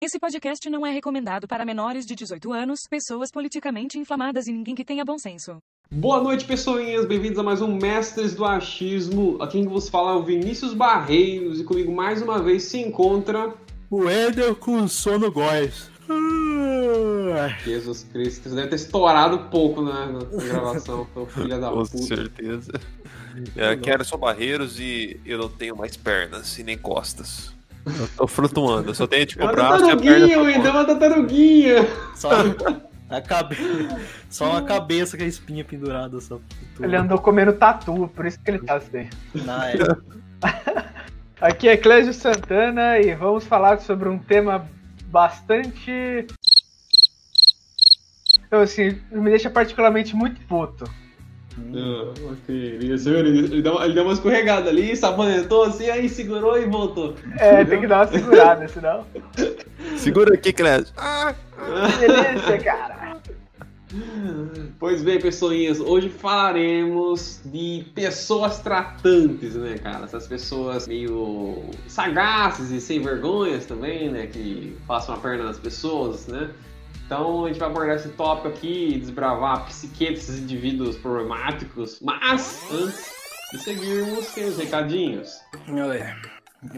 Esse podcast não é recomendado para menores de 18 anos, pessoas politicamente inflamadas e ninguém que tenha bom senso. Boa noite, pessoinhas. Bem-vindos a mais um Mestres do Achismo. Aqui quem vos fala é o Vinícius Barreiros e comigo mais uma vez se encontra o Ender com sono góis. Jesus Cristo, você deve ter estourado pouco né, na gravação, filha da Com puta. certeza. É, quero só barreiros e eu não tenho mais pernas e nem costas. Eu tô flutuando, eu só tenho tipo É uma braço e a perna. é uma tartaruguinha. Só a cabe... Só uma cabeça com a espinha pendurada só. Ele andou comendo tatu, por isso que ele tá assim. Na é. Aqui é Clésio Santana e vamos falar sobre um tema bastante. Então, assim, me deixa particularmente muito puto. Ah, ok, ele, ele, ele, deu, uma- ele deu uma escorregada ali, sabonetou assim, aí segurou e voltou. É, tem que dar uma segurada, senão. Segura aqui, Clésio. Ah, Que delícia, cara. Pois bem, pessoinhas, hoje falaremos de pessoas tratantes, né, cara? Essas pessoas meio sagazes e sem vergonhas também, né? Que passam a perna nas pessoas, né? Então a gente vai abordar esse tópico aqui e desbravar a psique desses indivíduos problemáticos. Mas, antes de seguirmos, tem os recadinhos.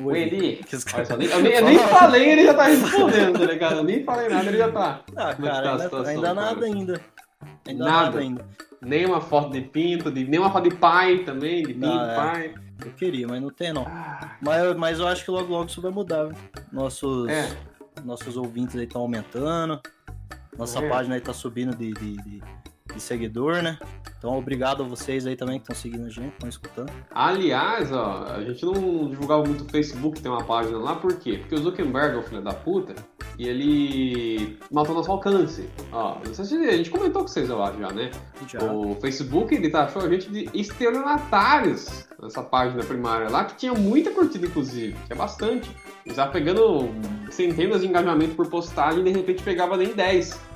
O Eli, Que os olha só, caras- nem- eu, nem, eu nem falei, ele já tá respondendo, tá ligado? Eu nem falei nada, ele já tá. Ah, Como é que tá cara, ainda, situação, ainda cara? nada ainda. Ainda Nada. nada ainda. Nem uma foto de pinto, de, nem uma foto de pai também, de pinto, Não, é. pai. Eu queria, mas não tem não. Mas, mas eu acho que logo logo isso vai mudar. viu? Nossos, É. nossos ouvintes aí estão aumentando. Nossa É. página aí tá subindo de, de, de- de seguidor, né? Então obrigado a vocês aí também que estão seguindo a gente, estão escutando. Aliás, ó, a gente não divulgava muito o Facebook, tem uma página lá, por quê? Porque o Zuckerberg é o filho da puta e ele matou nosso alcance. Ó, não sei se a gente comentou com vocês, eu acho, já, né? Já. O Facebook, ele taxou a gente de estelionatários nessa página primária lá, que tinha muita curtida, inclusive, que é bastante. Ele tava pegando centenas de engajamentos por postagem e de repente pegava nem 10.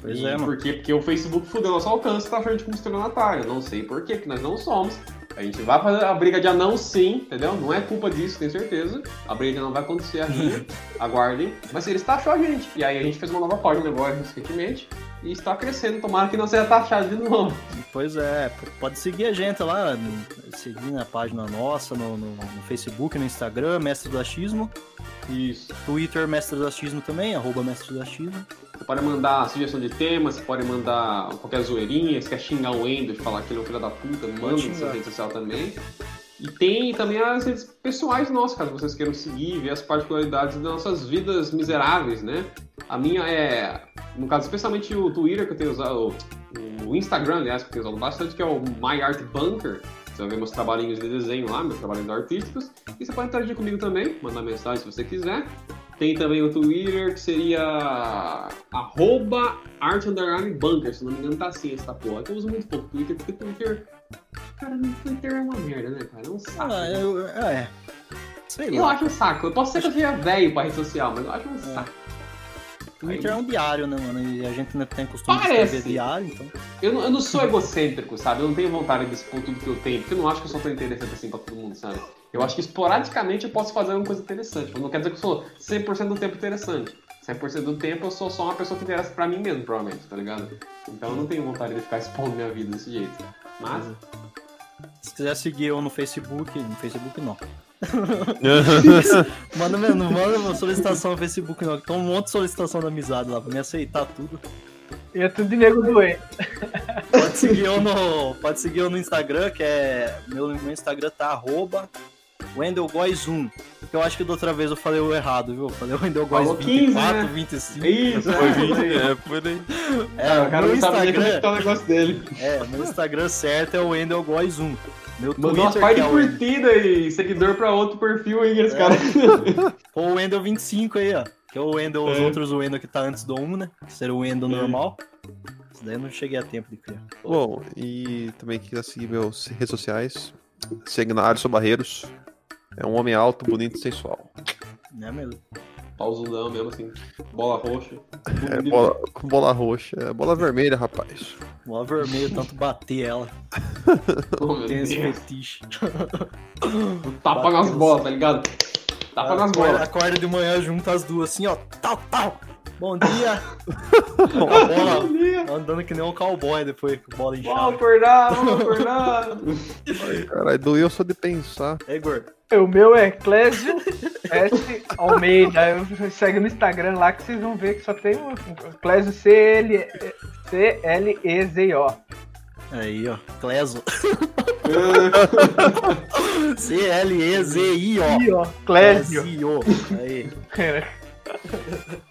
Pois E é, mano. Por quê? Porque o Facebook fudeu nosso alcance e tá achando gente como estelionatário. Não sei por quê, porque nós não somos. A gente vai fazer a briga de anão sim, entendeu? Não é culpa disso, tenho certeza. A briga de anão vai acontecer aqui, aguardem. Mas eles taxou a gente. E aí a gente fez uma nova página agora recentemente. E está crescendo, tomara que não seja taxado de novo. Pois é, pode seguir a gente lá, seguir na página nossa, no, no- no Facebook, no Instagram, Mestre do Achismo, Isso. Twitter, Mestre do Achismo também, arroba Mestre do Achismo. Você pode mandar sugestão de tema, você pode mandar qualquer zoeirinha, se quer xingar o Ender, falar que ele é um filho da puta, manda no seu xingar. rede social também. E tem também as redes pessoais nossas, caso vocês queiram seguir, ver as particularidades das nossas vidas miseráveis, né? A minha é, no caso, especialmente o Twitter que eu tenho usado, o Instagram, aliás, que eu tenho usado bastante, que é o My Art Bunker. Você vai ver meus trabalhinhos de desenho lá, meus trabalhinhos artísticos. E você pode interagir comigo também, mandar mensagem se você quiser. Tem também o Twitter, que seria arroba art se não me engano tá assim essa porra. Eu uso muito pouco Twitter, porque Twitter... Cara, Twitter é uma merda, né, cara? É um saco. Ah, eu, é. Sei Eu lá. acho um saco. Eu posso ser que eu seja velho pra rede social, mas eu acho um saco. Twitter é um diário, né, mano? E a gente não tem costume de Parece. escrever diário, então. Eu não, eu não sou egocêntrico, sabe? Eu não tenho vontade de expor tudo que eu tenho, porque eu não acho que eu sou tão interessante assim pra todo mundo, sabe? Eu acho que esporadicamente eu posso fazer alguma coisa interessante. Mas não quer dizer que eu sou 100% do tempo interessante. 100% do tempo eu sou só uma pessoa que interessa pra mim mesmo, provavelmente, tá ligado? Então eu não tenho vontade de ficar expondo minha vida desse jeito. Mas, Se quiser seguir eu no Facebook, no Facebook não. Manda, meu- não manda uma solicitação no Facebook não, tem um monte de solicitação da amizade lá pra me aceitar tudo. E é tudo de nego doente. Pode seguir eu no, pode seguir eu no Instagram, que é. Meu, meu Instagram tá arroba WendelGois1. Porque eu acho que da outra vez eu falei o errado, viu? Eu falei WendelGois 15, 24, né? 25. isso, Foi é, 20, isso aí. é, por aí. É, Ah, o cara não sabe nem como é que Instagram, tá o negócio dele. é, meu Instagram certo é o WendelGois1. Meu Mandou Twitter par que de é curtida e seguidor pra outro perfil aí, esse É. cara. Pô, o Wendel 25 aí, ó. Que é o Wendel, os É. outros o Wendel que tá antes do 1, né? Que seria o Wendel normal. Isso daí eu não cheguei a tempo de criar. Bom, e também quiser seguir meus redes sociais, segue na Alisson Barreiros. É um homem alto, bonito e sensual. Né, mesmo? Pausudão mesmo, assim. Bola roxa. É bola, com bola roxa, é bola vermelha, rapaz. Bola vermelha, tanto bater ela. Oh, meu Tem esse fetiche. Tapa nas bolas, tá ligado? Tapa nas bolas. acorda de manhã, junta as duas assim, ó. Tal, tal. Bom dia. a bola andando que nem um cowboy depois com bola Vamos inchada. acordar, vamos acordar. Caralho, doeu só de pensar. É, gordo. O meu é Clésio S. Almeida. Eu- Segue no Instagram lá que vocês vão ver que só tem o Clésio C-L- C-L-E-Z-O. Aí, ó. Cleso. C-L-E-Z-I-O. Clésio. Clésio. Aí.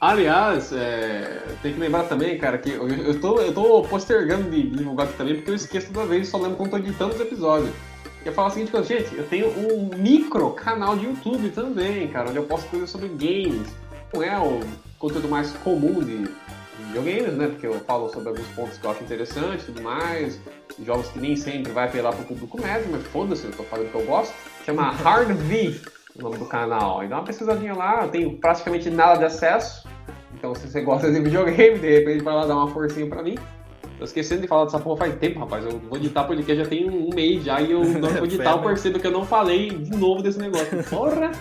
Aliás, é, tem que lembrar também, cara, que eu, eu, tô, eu tô postergando de divulgar aqui também, porque eu esqueço toda vez, só lembro quando tô editando os episódios. Eu falo o seguinte, gente, eu tenho um micro canal de YouTube também, cara, onde eu posto coisas sobre games. Não é o conteúdo mais comum de, de videogames, né? Porque eu falo sobre alguns pontos que eu acho interessantes e tudo mais. Jogos que nem sempre vai apelar pro público médio, mas foda-se, eu tô falando que eu gosto. Chama Hard V, o nome do canal. E dá uma pesquisadinha lá, eu tenho praticamente nada de acesso. Então se você gosta de videogame, de repente vai lá dar uma forcinha pra mim. Tô esquecendo de falar dessa porra faz tempo, rapaz. Eu vou editar podcast já tem um mês já e eu não vou editar, eu percebo que eu não falei de novo desse negócio. Porra!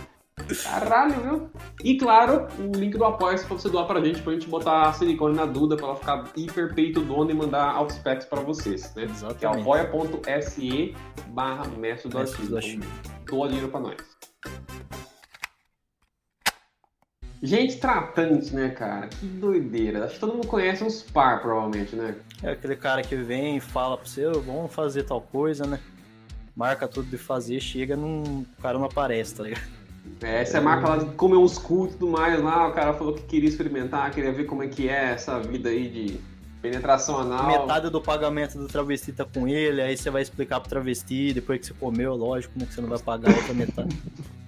Caralho, viu? E claro, o link do apoia pra você doar pra gente, pra gente botar a silicone na Duda, pra ela ficar hiper peito dona e mandar Outspec pra vocês, né? Que é Exatamente. apoia.se barra mestre do artigo. Doa dinheiro pra nós. Gente tratante, né, cara? Que doideira. Acho que todo mundo conhece uns par, provavelmente, né? É aquele cara que vem e fala você, "Ô, vamos fazer tal coisa, né? Marca tudo de fazer, chega, num... o cara não aparece, tá ligado? É, essa é a marca lá de comer uns cu e tudo mais lá. O cara falou que queria experimentar, queria ver como é que é essa vida aí de penetração anal. Metade do pagamento do travesti tá com ele, aí você vai explicar pro travesti, depois que você comeu, lógico, né, que você não vai pagar a outra metade.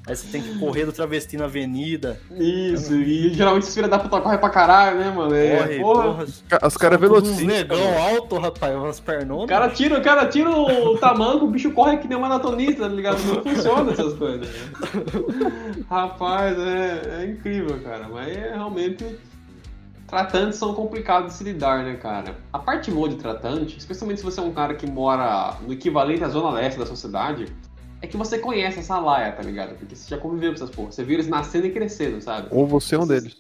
Aí você tem que correr do travesti na avenida, Isso, e geralmente os filhos da puta correm pra caralho, né, mano? É, corre, porra. porra. Os caras todos uns velocistas. negão alto, rapaz, umas pernonas. O cara tira, o cara tira o tamanco, o bicho corre que nem um maratonista, tá ligado? Não funciona essas coisas. né? Rapaz, é, é incrível, cara. Mas é realmente. Tratantes são complicados de se lidar, né, cara? A parte boa de tratante, especialmente se você é um cara que mora no equivalente à zona leste da sociedade, é que você conhece essa laia, tá ligado? Porque você já conviveu com essas porras. Você viu eles nascendo e crescendo, sabe? Ou você é um deles.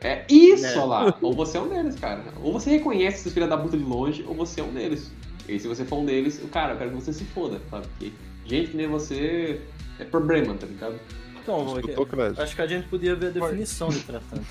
É isso É. lá. Ou você é um deles, cara. Ou você reconhece esses filha da puta de longe, ou você é um deles. E se você for um deles, o cara, eu quero que você se foda, sabe? Porque gente que nem você é problema, tá ligado? Então, Escutou, acho que a gente podia ver a definição de tratante.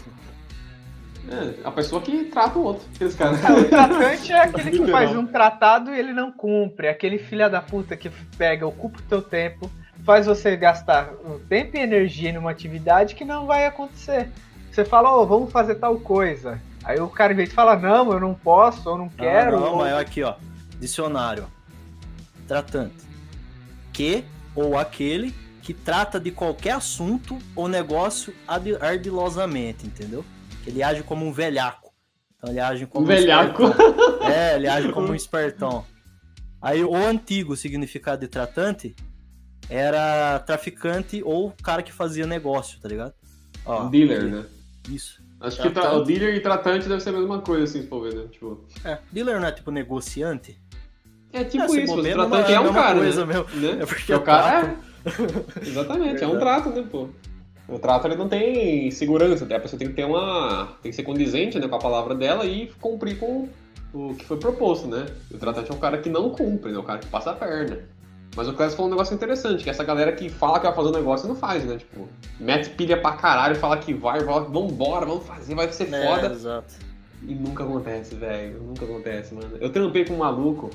É, a pessoa que trata o outro. Aqueles caras. O tratante é aquele que faz um tratado e ele não cumpre. Aquele filho da puta que pega, ocupa o teu tempo, faz você gastar tempo e energia numa atividade que não vai acontecer. Você fala, ó, vamos fazer tal coisa. Aí o cara, em vez de falar, não, eu não posso, eu não quero. Ah, não, ou- mas aqui, ó. Dicionário. Tratante. Que ou aquele que trata de qualquer assunto ou negócio ardilosamente, entendeu? Ele age como um velhaco. Então ele age como Um velhaco. espertão. É, ele age como um espertão. Aí o antigo significado de tratante era traficante ou cara que fazia negócio, tá ligado? Ó, Um dealer, né? Isso. Acho que tra- o dealer e tratante deve ser a mesma coisa, assim, se for ver, né? Tipo. É, dealer não é tipo negociante? É tipo É, isso, o tratante é é um cara. né? mesmo. Né? É porque o é cara é. Exatamente, é um trato, né, pô? O trato ele não tem segurança, a pessoa tem que ter uma. tem que ser condizente né, com a palavra dela e cumprir com o que foi proposto, né? O tratante é um cara que não cumpre, né? O cara que passa a perna. Mas o Clécio falou um negócio interessante, que essa galera que fala que vai fazer um negócio e não faz, né? Tipo, mete pilha pra caralho, fala que vai, fala que vambora, vamos fazer, vai ser É, foda. exato. E nunca acontece, velho. Nunca acontece, mano. Eu trampei com um maluco.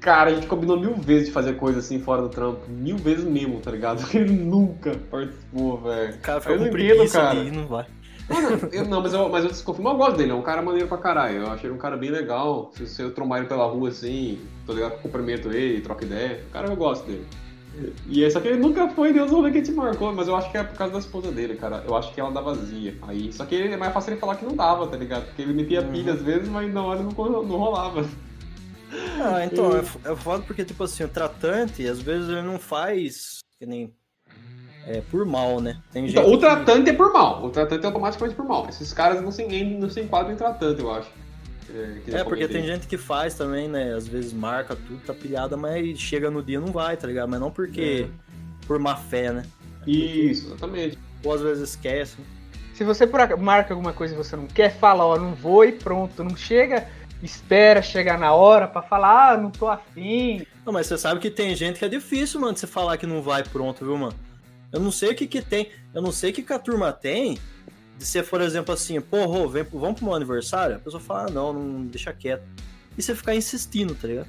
Cara, a gente combinou mil vezes de fazer coisa assim fora do trampo. Mil vezes mesmo, tá ligado? Ele nunca participou, velho. O cara Eu não entendo, cara. ir, não vai. Mano, eu, não, mas eu, mas eu desconfio, mas eu gosto dele. É um cara maneiro pra caralho. Eu achei ele um cara bem legal. Se, se eu trombar ele pela rua assim, tô ligado? Cumprimento ele, troca ideia. O cara, eu gosto dele. E esse aqui ele nunca foi Deus rolê que te marcou, mas eu acho que é por causa da esposa dele, cara. Eu acho que ela dá vazia. Aí, só que é mais fácil ele falar que não dava, tá ligado? Porque ele metia Uhum. pilha às vezes, mas na hora não, não rolava. Ah, então, é, é foda porque, tipo assim, o tratante, às vezes ele não faz que nem. É, por mal, né? Tem Então, gente o que- tratante é por mal. O tratante é automaticamente por mal. Esses caras não se, não se enquadram em tratante, eu acho. É, que É, porque tem gente que faz também, né? Às vezes marca tudo, tá pilhada, mas chega no dia não vai, tá ligado? Mas não porque É. por má fé, né? Isso, exatamente. Ou às vezes esquece. Se você marca alguma coisa e você não quer, fala, ó, não vou e pronto. Não chega, espera chegar na hora pra falar, ah, não tô afim. Não, mas você sabe que tem gente que é difícil, mano, de você falar que não vai pronto, viu, mano? Eu não sei o que que tem, eu não sei o que que a turma tem de ser, por exemplo, assim, Rô, vem, vamos pro meu aniversário? A pessoa fala, ah, não, não, deixa quieto. E você ficar insistindo, tá ligado?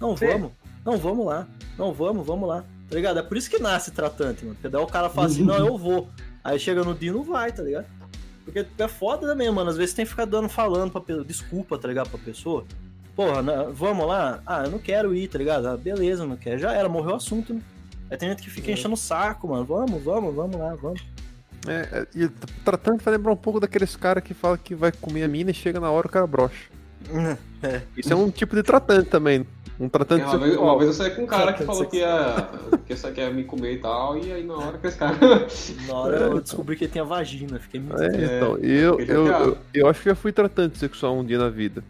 Não, Sim. vamos, não, vamos lá, não, vamos, vamos lá, tá ligado? É por isso que nasce tratante, mano, porque daí o cara fala assim, não, eu vou. Aí chega no dia e não vai, tá ligado? Porque é foda também, mano, às vezes tem que ficar dando, falando pra pessoa, desculpa, tá ligado, pra pessoa. Porra, vamos lá? Ah, eu não quero ir, tá ligado? Ah, beleza, não quero. Já era, morreu o assunto, né? Aí tem gente que fica enchendo o saco, mano. Vamos, vamos, vamos lá, vamos. É, é, e tratando vai lembrar um pouco daqueles caras que fala que vai comer a mina e chega na hora o cara brocha. Isso é um tipo de tratante também. Um tratante É, uma, vez, sexual. uma vez eu saí com um cara que falou que ia, que ia, que ia me comer e tal, e aí na hora que esse cara. Na hora eu descobri que ele tinha vagina, fiquei muito. É, É, então, eu, fiquei eu, chateado. eu, eu acho que já fui tratante sexual um dia na vida.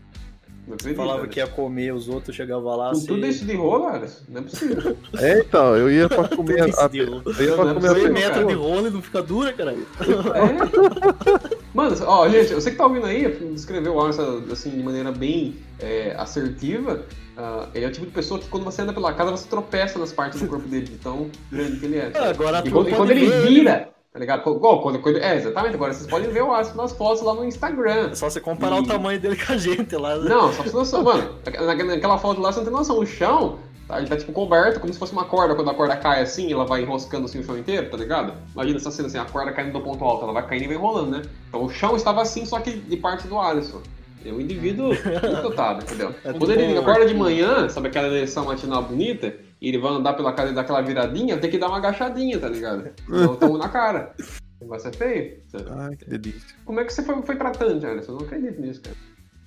Não acredito, Falava né? que ia comer os outros, chegava lá Com assim. tudo isso de rola, cara, não é possível. É, então, eu ia pra comer a, a, eu ia pra Não, comer não, a Dois não, metros cara. de rolo e não fica dura, caralho. É. Mano, ó, gente, sei que tá ouvindo aí, descreveu o Alisson assim de maneira bem é, assertiva. Ah, ele é o tipo de pessoa que quando você anda pela casa, você tropeça nas partes do corpo dele, de tão grande que ele é. Agora E quando, e quando ele vira, tá ligado? Igual quando, quando- é, exatamente, agora vocês podem ver o Alisson nas fotos lá no Instagram. É só você comparar E- o tamanho dele com a gente lá. né? Não, só pra você noção, mano. na- Naquela foto lá você não tem noção. O chão, tá, ele tá tipo coberto, como se fosse uma corda. Quando a corda cai assim, ela vai enroscando assim o chão inteiro, tá ligado? Imagina essa cena assim, a corda caindo do ponto alto, ela vai caindo e vai enrolando, né? Então o chão estava assim, só que de parte do Alisson. É um indivíduo muito dotado, entendeu? É Quando ele acorda de Arthur. manhã, sabe aquela eleição matinal bonita, e ele vai andar pela casa e dar aquela viradinha, tem que dar uma agachadinha, tá ligado? Então tamo na cara. Vai ser feio. Ai, que delícia. Como é que você foi, foi tratante, Alisson? Eu não acredito nisso, cara.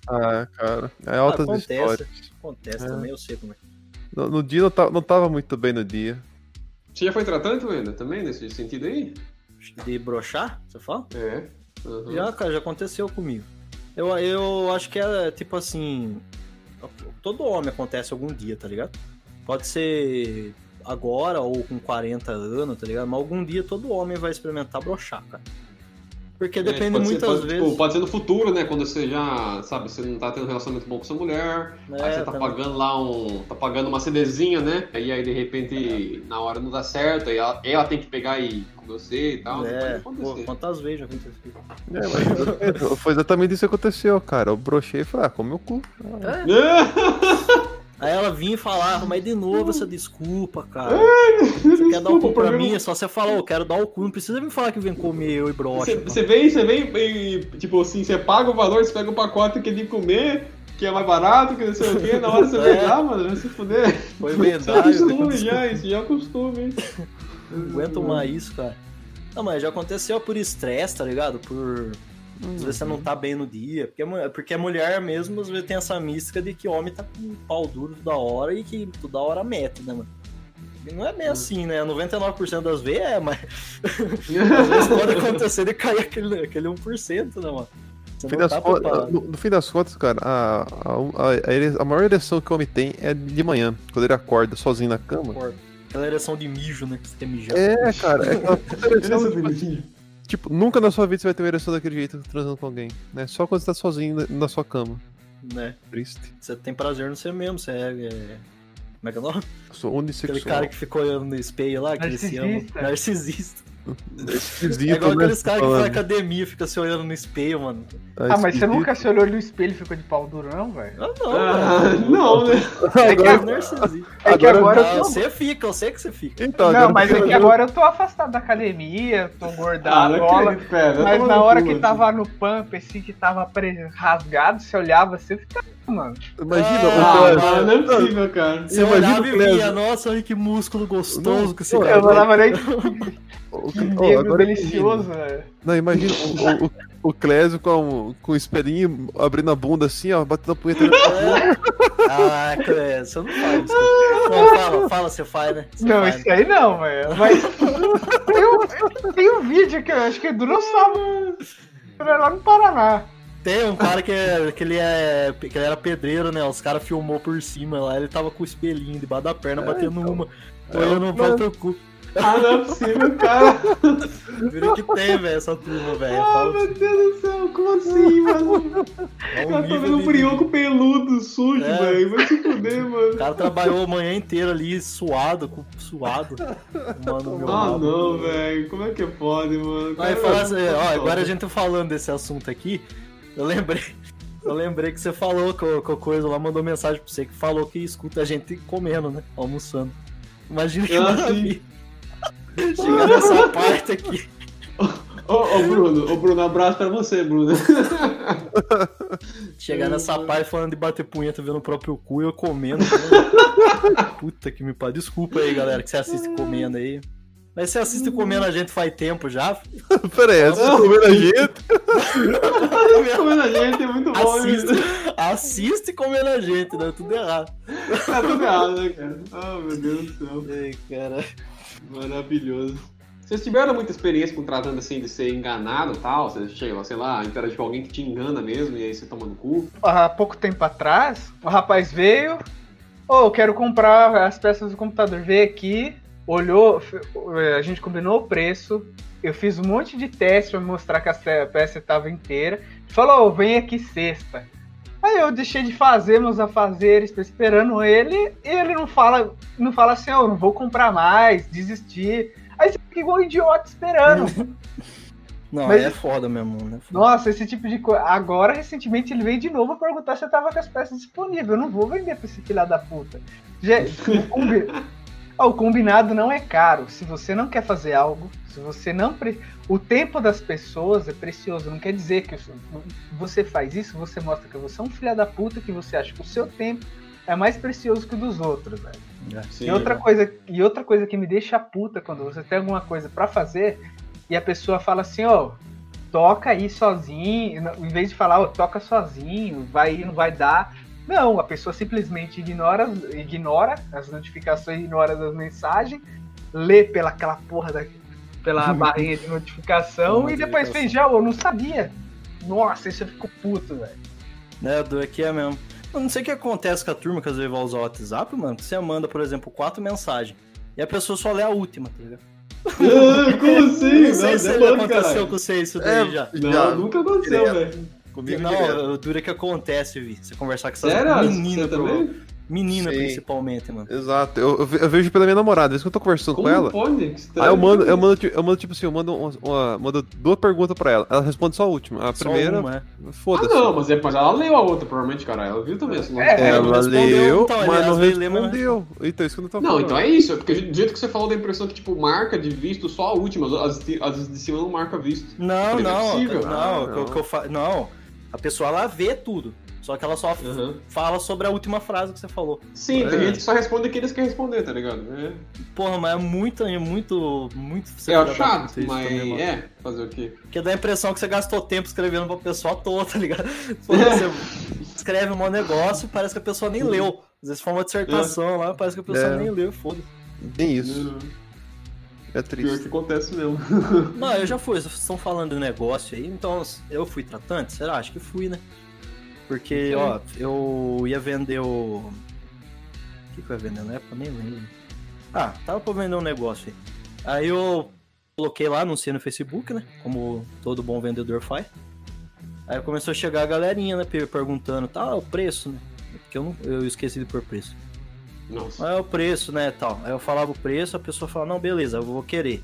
Ah, cara. É altas acontece, histórias. acontece É. também, eu sei como é. No, no dia não, ta- não tava muito bem no dia. Você já foi tratante, Wenda, também, nesse sentido aí? De brochar, você fala? É. Uhum. Já, cara, já aconteceu comigo. Eu, eu acho que é tipo assim. Todo homem acontece algum dia, tá ligado? Pode ser agora ou com 40 anos, tá ligado? Mas algum dia todo homem vai experimentar brochar, cara. Porque É, depende ser- muitas pode, vezes. tipo, pode ser no futuro, né? Quando você já, sabe, você não tá tendo um relacionamento bom com sua mulher, É, aí você tá também. pagando lá um. tá pagando uma CDzinha, né? Aí, aí de repente, na hora não dá certo, aí ela, ela tem que pegar e com você e tal. É, pode pô, quantas vezes já aconteceu? É, mas foi exatamente isso que aconteceu, cara. Eu brochei e falei, ah, come o cu. Aí ela vinha e falava, mas de novo essa desculpa, cara. Você quer dar o cu pra mim, é só você falar, eu quero dar o cu, não precisa me falar que vem comer eu e brocha. Você, vem, você vem e, tipo assim, você paga o valor, você pega o pacote que é de comer, que é mais barato, que não sei o quê, na hora você É. vem lá, mano, vai se fuder. Foi Isso é costume já, isso já é costume, hein? Não aguento mais isso, cara. Não, mas já aconteceu por estresse, tá ligado? Por. Às vezes você não tá bem no dia. Porque, a porque a mulher mesmo, às vezes, tem essa mística de que homem tá com pau duro toda hora e que toda hora mete, né, mano? E não é bem assim, né? 99% das vezes é, mas. Às vezes pode acontecer de cair aquele, aquele 1%, né, mano? No fim, tá contas, no, no fim das contas, cara, a, a, a, a maior ereção que o homem tem é de manhã, quando ele acorda sozinho na cama. Aquela ereção de mijo, né? Que você quer mijar. É, cara, é aquela ereção, tipo, bonitinha. Tipo, nunca na sua vida você vai ter uma ereção daquele jeito transando com alguém, né? Só quando você tá sozinho na, na sua cama. Né? Triste. Você tem prazer no você mesmo, você é. é- Como é que é o nome? Sou unissexual. Aquele cara que ficou olhando no espelho lá, que ele se ama. Narcisista. Narcisista. Esquisito, É igual né, aqueles caras que fazem academia, fica se olhando no espelho, mano. Ah, mas você nunca se olhou no espelho e ficou de pau duro, não, velho? Ah, não, Ah, mano. não, né? É que é Agora- narcisista. É que Agora- agora Ah, eu tô... você fica, eu sei que você fica. Então, Não, mas é que agora eu tô afastado da academia, tô Ah, gordado, não bola. Mas na hora que assim. tava no pump, assim, que tava rasgado, você olhava assim, eu ficava, mano. Imagina, Ah, o Ah, cara- não é possível, cara. Você Imagina olhava o e Clésio. via, nossa, olha que músculo gostoso que esse cara Eu nem negro agora delicioso, velho. Não, imagina o, o, o Clésio com, com o espelhinho abrindo a bunda assim, ó, batendo a punheta. Ah, Clé, você não faz isso. Não, fala, fala, você faz, né? Você Não, faz, isso aí não, velho. Mas tem um, tem um vídeo que eu acho que é do sábado. Lá no Paraná. Tem um cara que, é, que, ele é, que ele era pedreiro, né? Os caras filmou por cima lá, ele tava com o espelhinho debaixo da perna, batendo uma, olhando no mas- próprio cu. Ah, não é possível, cara. Vira que tem, velho, essa turma, velho. Ah, meu Deus do céu, como assim, mano? é um Cara, tá nível vendo um brioco peludo, sujo, É. velho. Vai se fuder, mano. O cara trabalhou a manhã inteira ali, suado, com- suado. Mano, meu Ah, rabo. não, velho. Como é que pode, mano? Aí fala assim, ó, agora a gente tá falando desse assunto aqui, eu lembrei. Eu lembrei que você falou que o coisa lá mandou mensagem pra você que falou que escuta a gente comendo, né? Almoçando. Imagina que maravilha. Chega nessa parte aqui. Ô, ô, Bruno, ô, Bruno, um abraço pra você, Bruno. Chegar nessa parte falando de bater punheta vendo o próprio cu e eu comendo. né? Puta que me pariu. Desculpa aí, galera, que você assiste comendo aí. Mas você assiste comendo a gente faz tempo já. Pera aí, tá comendo a gente? Comendo a gente é muito bom, Assiste, assiste comendo a gente, né? Tudo errado. Tá tudo errado, né, cara? Ah, meu Deus do céu. Ai, cara. Maravilhoso. Vocês tiveram muita experiência com tratando assim de ser enganado e tal? Você chega, sei lá, interagir com alguém que te engana mesmo e aí você toma no cu? Há pouco tempo atrás, o rapaz veio, ô, eu quero comprar as peças do computador. Veio aqui, olhou, f- a gente combinou o preço, eu fiz um monte de teste pra mostrar que a peça estava inteira. Falou, vem aqui sexta. Aí eu deixei de fazer meus afazeres, tô esperando ele, e ele não fala, não fala assim, ó, não vou comprar mais, desistir. Aí você fica igual um idiota esperando. Não, Mas- é foda mesmo, né? Nossa, esse tipo de coisa. Agora, recentemente, ele veio de novo perguntar se eu tava com as peças disponíveis. Eu não vou vender pra esse filho da puta. Gente, o, combi- o combinado não é caro. Se você não quer fazer algo, se você não. Pre... O tempo das pessoas é precioso. Não quer dizer que você faz isso, você mostra que você é um filho da puta, que você acha que o seu tempo é mais precioso que o dos outros, velho. Sim, E outra, coisa, e outra coisa que me deixa puta quando você tem alguma coisa pra fazer e a pessoa fala assim, ó, toca aí sozinho, em vez de falar, ó, toca sozinho, vai não vai dar. Não, a pessoa simplesmente ignora, ignora as notificações, ignora as mensagens, lê pela aquela porra da, pela barrinha de notificação e depois já, eu não sabia. Nossa, isso eu fico puto, velho. Né, do aqui é mesmo. Eu não sei o que acontece com a turma que às vezes vai usar o WhatsApp, mano. Que você manda, por exemplo, quatro mensagens. E a pessoa só lê a última, tá ligado? Ah, como assim? não sei Não, se é aconteceu caralho. com você isso daí É, já. Não, Já. nunca aconteceu, velho. Comigo Não, direto. o duro é que acontece, Vi. Você conversar com essas Sério? meninas, pro- também? menina Sim. principalmente, mano. Exato, eu, eu ve- eu vejo pela minha namorada, às vezes que eu tô conversando Como com ela. pode? Aí eu mando, eu mando, eu mando tipo assim, eu mando, uma, uma- mando duas perguntas pra ela. Ela responde só a última. A Só primeira, uma, é. Ah, foda-se. não, mas, é, mas ela leu a outra, provavelmente, cara. Ela viu também. essa É, ela Ela respondeu, leu, então, mas não ler, mas não respondeu. Então, isso que eu não tô Não, falando. então é isso. É porque do jeito que você falou, dá a impressão que, tipo, marca de visto só a última. As, as de cima não marca visto. Não, Falei, não é não, não, Ah, que eu- não. que eu fa... não. A pessoa ela vê tudo. Só que ela só Uhum. fala sobre a última frase que você falou. Sim, tem É. gente que só responde o que eles querem responder, tá ligado? É, Porra, mas é muito, é muito, muito. é chato, mas também, é, fazer o quê? Porque dá a impressão que você gastou tempo escrevendo pra pessoa à toa, tá ligado? Você escreve um negócio parece que a pessoa nem leu. Às vezes for uma dissertação lá, parece que a pessoa É. nem leu, foda-se. Tem isso. É Pior triste. que acontece mesmo. Não, eu já fui, vocês estão falando de negócio aí, então eu fui tratante? Será? Acho que fui, né? Porque, Sim. ó, eu ia vender o. O que, que eu ia vender na época? Nem lembro. Ah, tava pra vender um negócio aí. Aí eu coloquei lá, anunciei no Facebook, né? Como todo bom vendedor faz. Aí começou a chegar a galerinha, né? per- Perguntando, tá, o preço, né? Porque eu, não, eu esqueci de pôr preço. Nossa. É o preço, né, tal. Aí eu falava o preço, a pessoa falava, não, beleza, eu vou querer.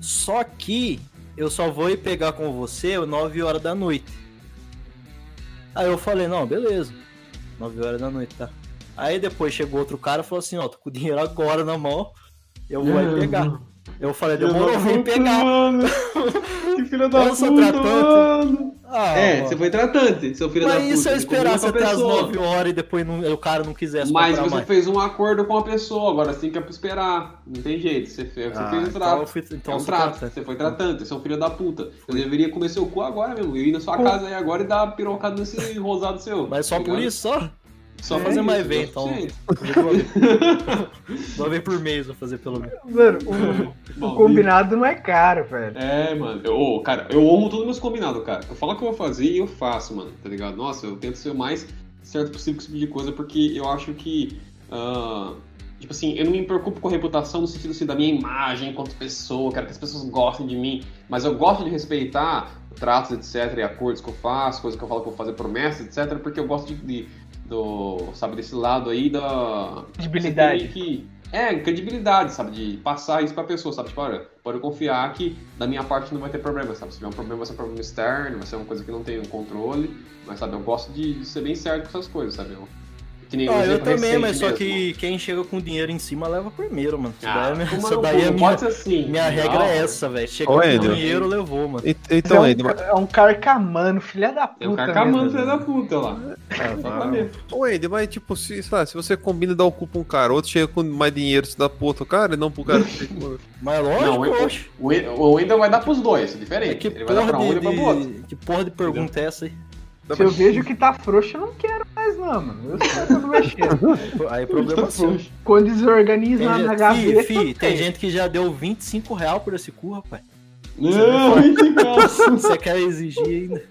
Só que eu só vou ir pegar com você 9 horas da noite. Aí eu falei, não, beleza. 9 horas da noite, tá. Aí depois chegou outro cara e falou assim, ó, tô com o dinheiro agora na mão, eu vou aí pegar. Eu falei, demorou, vem pegar. Mano. Que filho da Eu sou puta, tratante. mano. Ah, É, mano. você foi tratante, seu filho da Mas puta. e se eu esperasse até as pessoa. 9 horas e depois não- o cara não quisesse Mas você mais? fez um acordo com a pessoa, agora você tem que esperar. Não tem jeito, você fez, você Ah, fez um então trato. eu fui- então é eu um sou trato, tratante. você foi tratante, você é um filho da puta. Eu deveria comer seu cu agora mesmo. Eu ir na sua casa aí agora e dar pirocada nesse rosado seu. Mas só tá por isso, só? Só Vou fazer mais é então. uma vez. Uma vez por mês vou fazer pelo menos. Mano, o, o combinado não é caro, velho. É, mano. Eu, cara, eu honro todos os meus combinados, cara. Eu falo o que eu vou fazer e eu faço, mano. Tá ligado? Nossa, eu tento ser o mais certo possível com esse tipo de coisa, porque eu acho que. ah, Tipo assim, eu não me preocupo com a reputação no sentido assim, da minha imagem enquanto pessoa, quero que as pessoas gostem de mim, mas eu gosto de respeitar tratos, etc, e acordos que eu faço, coisas que eu falo que eu vou fazer promessas, etc, porque eu gosto de, de- do, sabe, desse lado aí da Credibilidade. Que, é, credibilidade, sabe, de passar isso pra pessoa, sabe, tipo, olha, pode confiar que da minha parte não vai ter problema, sabe, se tiver um problema vai ser um problema externo, vai ser uma coisa que não tem um controle, mas, sabe, eu gosto de, de ser bem certo com essas coisas, sabe, eu, Ah, eu também, mas só mesmo. que quem chega com dinheiro em cima leva primeiro, mano. Ah, daí, é- daí é minha, ser assim. minha regra Não, é essa, velho. Chegou Ô, com Ender. dinheiro, levou, mano. E- é, Então, um, Ender, é um carcamano, filha da puta. É o carcamano, filho da puta lá. Ah, Exatamente. Ô, Ender, mas tipo, se, lá, se você combina e dá o cu pra um cara, outro chega com mais dinheiro, você dá pro outro cara, e não pro cara que chegou. Mas lógico, Não, o, oxe. o, o Wendel vai dar pros dois, é É diferente. que Ele vai dar porra um de, pra outro. de- que porra de pergunta é essa aí? Se eu vejo que tá frouxo, eu não quero mais, não, mano. Eu sei quando mexer. Aí é problema seu. Quando desorganiza Tem na gente, gaveta. fi, fi, tem gente que já deu 25 real por esse cu, rapaz. Não, que caso. Você quer exigir ainda?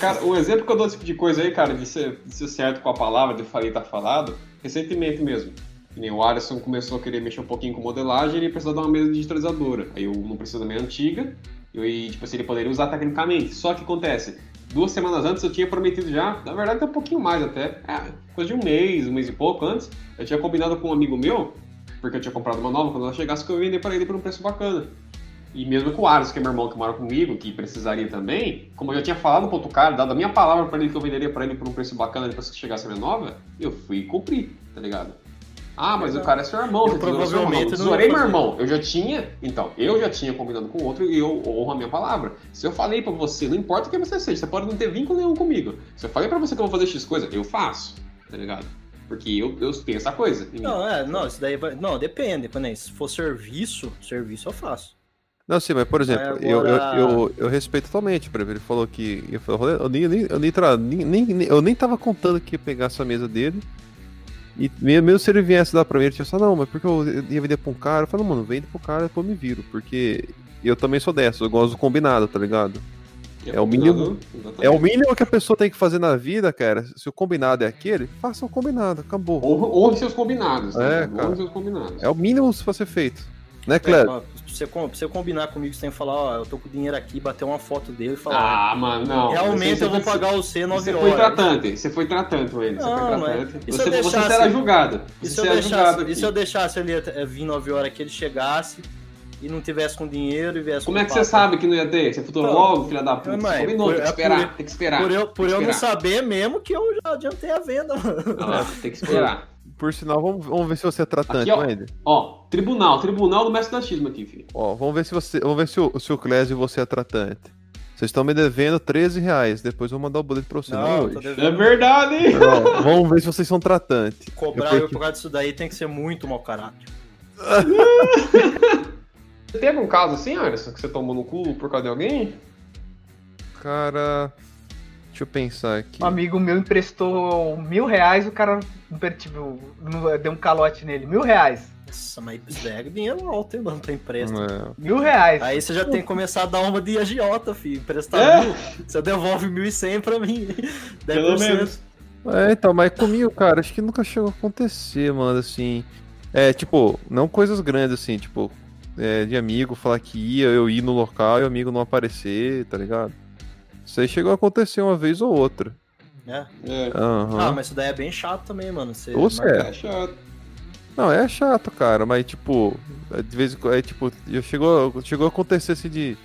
Cara, o exemplo que eu dou desse tipo de coisa aí, cara, de ser, de ser certo com a palavra, de falei tá falado, recentemente mesmo. Que nem o Alisson começou a querer mexer um pouquinho com modelagem, ele precisava dar uma mesa digitalizadora. Aí eu não preciso da minha antiga, e tipo assim, ele poderia usar tecnicamente. Só que acontece, duas semanas antes eu tinha prometido já, na verdade até um pouquinho mais até, é, coisa de um mês, um mês e pouco antes, eu tinha combinado com um amigo meu, porque eu tinha comprado uma nova, quando ela chegasse que eu vender pra ele por um preço bacana. E mesmo com o Ares, que é meu irmão que mora comigo, que precisaria também, como eu já tinha falado pro outro cara, dado a minha palavra pra ele que eu venderia pra ele por um preço bacana depois que chegasse a minha nova, eu fui cumprir, tá ligado? Ah, mas o cara é seu irmão, Eu você irmão. provavelmente não ia Tesourei meu irmão. Eu já tinha, então, eu já tinha combinado com o outro e eu honro a minha palavra. Se eu falei pra você, não importa quem você seja, você pode não ter vínculo nenhum comigo. Se eu falei pra você que eu vou fazer X coisa, eu faço, tá ligado? Porque eu, eu tenho essa coisa. Não, é, não, isso daí vai. Não, depende. Quando é, se for serviço, serviço eu faço. Não, sim, mas por exemplo, Agora- eu, eu, eu, eu respeito totalmente, por exemplo, ele falou que. Eu, falei, eu, nem, eu, nem, eu, nem- eu nem tava contando que ia pegar essa mesa dele. E me- mesmo se ele viesse dar pra mim, ele tinha só, não, mas porque eu ia vender pra um cara? Eu falei, mano, vende pro cara, depois eu me viro. Porque eu também sou dessa, eu gosto do combinado, tá ligado? é o mínimo- É o mínimo que a pessoa tem que fazer na vida, cara. Se o combinado é aquele, faça o combinado, acabou. Honre, seus combinados, né? É, cara. Honre seus combinados. É o mínimo se ser feito. Né, Cléber? Ó, pra, você, você combinar comigo, você tem que falar, ó, eu tô com dinheiro aqui, bater uma foto dele e falar. Ah, mano, não. Realmente Você- eu vou você- pagar você 9 Você horas. foi tratante, você foi tratante, ele. Você Não, foi mas tratante. eu Você, você será julgado. E Você se, eu deixasse, julgado e se eu deixasse ele vir 9 horas que ele chegasse e não tivesse com dinheiro e viesse Como com é que você papo? sabe que não ia ter? Você futurou Então, logo, filha da puta. mas, Você combinou, por- tem que é esperar, por- tem que esperar. Por eu, por eu não saber mesmo que eu já adiantei a venda, mano. Lá, tem que esperar. Por sinal, vamos, vamos ver se você é tratante, Aqui, ó. Wender. Ó, tribunal, tribunal do mestre Natismo aqui, filho. Ó, vamos ver se você. Vamos ver se o, se o Clésio e você é tratante. Vocês estão me devendo 13 reais. Depois eu vou mandar o boleto pra você. Não, É verdade, hein? Não, vamos ver se vocês são tratantes. Cobrar Eu eu porque- por causa disso daí tem que ser muito mau caráter. Você tem algum caso assim, Alisson, que você tomou no cu por causa de alguém? Cara. Deixa eu pensar aqui. Um amigo meu emprestou mil reais, o cara tipo, não- deu um calote nele. Mil reais. Nossa, mas daí é dinheiro alto, hein, mano, pra empréstimo. É. Mil reais. Aí você já tem que começar a dar uma de agiota, filho. Emprestar É? mil, você devolve mil e cem pra mim. Pelo 10%. menos. É, então, mas comigo, cara, acho que nunca chegou a acontecer, mano, assim. É, tipo, não coisas grandes, assim, tipo, é, de amigo falar que ia, eu ir no local e o amigo não aparecer, tá ligado? Isso aí chegou a acontecer uma vez ou outra. É. É, Aham. Ah, mas isso daí é bem chato também, mano. Você Ou você marcar- é chato. Não, é chato, cara, mas tipo, de vez em quando, é tipo, chegou, chegou a acontecer assim de.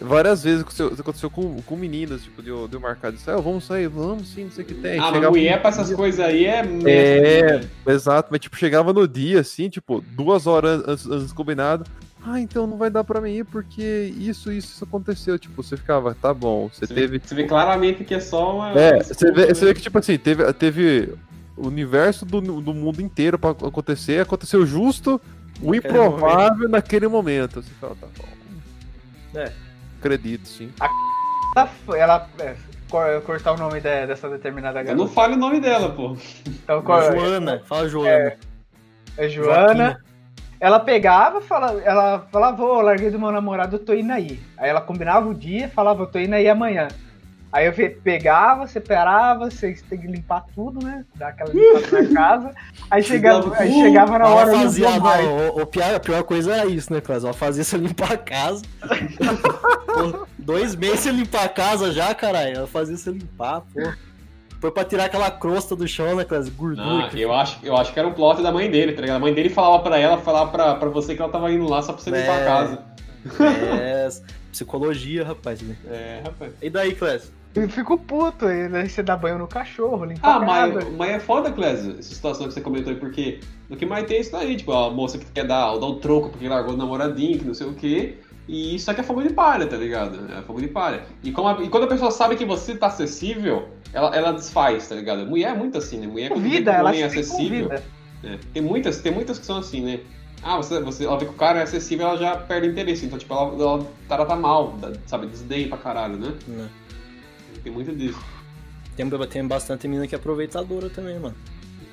Várias vezes aconteceu, aconteceu com, com meninas, tipo, de eu, de eu marcar de ah, vamos sair, vamos sim, não sei o que tem. Ah, mas Chegava mulher no pra essas coisas aí é... É, exato, mas tipo, chegava no dia, assim, tipo, duas horas antes, antes do combinado. Ah, então não vai dar pra mim ir porque isso, isso, isso aconteceu. Tipo, você ficava, tá bom, você Você teve. vê, você vê claramente que é só uma... É, você vê, você vê que, tipo assim, teve, teve o universo do, do mundo inteiro pra acontecer, aconteceu justo o Naquele improvável naquele momento. Você fala, tá bom. É. Acredito, sim. Ela, foi- ela é, cor- cortar o nome de- dessa determinada Eu garota. não fale o nome dela, pô. Então, cor- Joana, fala Joana. é Joana. Joaquina. Ela pegava, fala, ela falava, ô, larguei do meu namorado, eu tô indo aí. Aí ela combinava o dia, falava, eu tô indo aí amanhã. Aí eu pegava, separava, vocês tem que limpar tudo, né? Dar aquela limpada na casa. Aí chegava, aí chegava na hora do fazia, o, o pior, a pior coisa era isso, né, Clas? Ela fazia você limpar a casa. Dois meses você limpar a casa já, caralho. Ela fazia você limpar, pô. Foi pra tirar aquela crosta do chão, né, Clas? Gordura. Ah, eu acho, eu acho que era um plot da mãe dele, tá ligado? A mãe dele falava pra ela, falava pra, pra você que ela tava indo lá só pra você limpar É. a casa. É, psicologia, rapaz. né? É, rapaz. E daí, Clas? Eu fico puto aí, né? Você dá banho no cachorro, limpa Ah, a casa. mas, mas é foda, Clésio, essa situação que você comentou aí, porque o que mais tem é isso daí, tipo, a moça que quer dar, dar um troco porque largou o namoradinho, que não sei o quê, e isso aqui é fogo de palha, tá ligado? É fogo de palha. E, como a- e quando a pessoa sabe que você tá acessível, ela, ela desfaz, tá ligado? Mulher é muito assim, né? Mulher que Convida, o ela é acessível. convida. É, tem, muitas, tem muitas que são assim, né? Ah, você, você, ela vê que o cara é acessível, ela já perde o interesse. Então, tipo, ela, ela trata mal, dá- sabe? Desdém pra caralho, né? Né? Tem muito disso. Tem, tem bastante mina que é aproveitadora também, mano.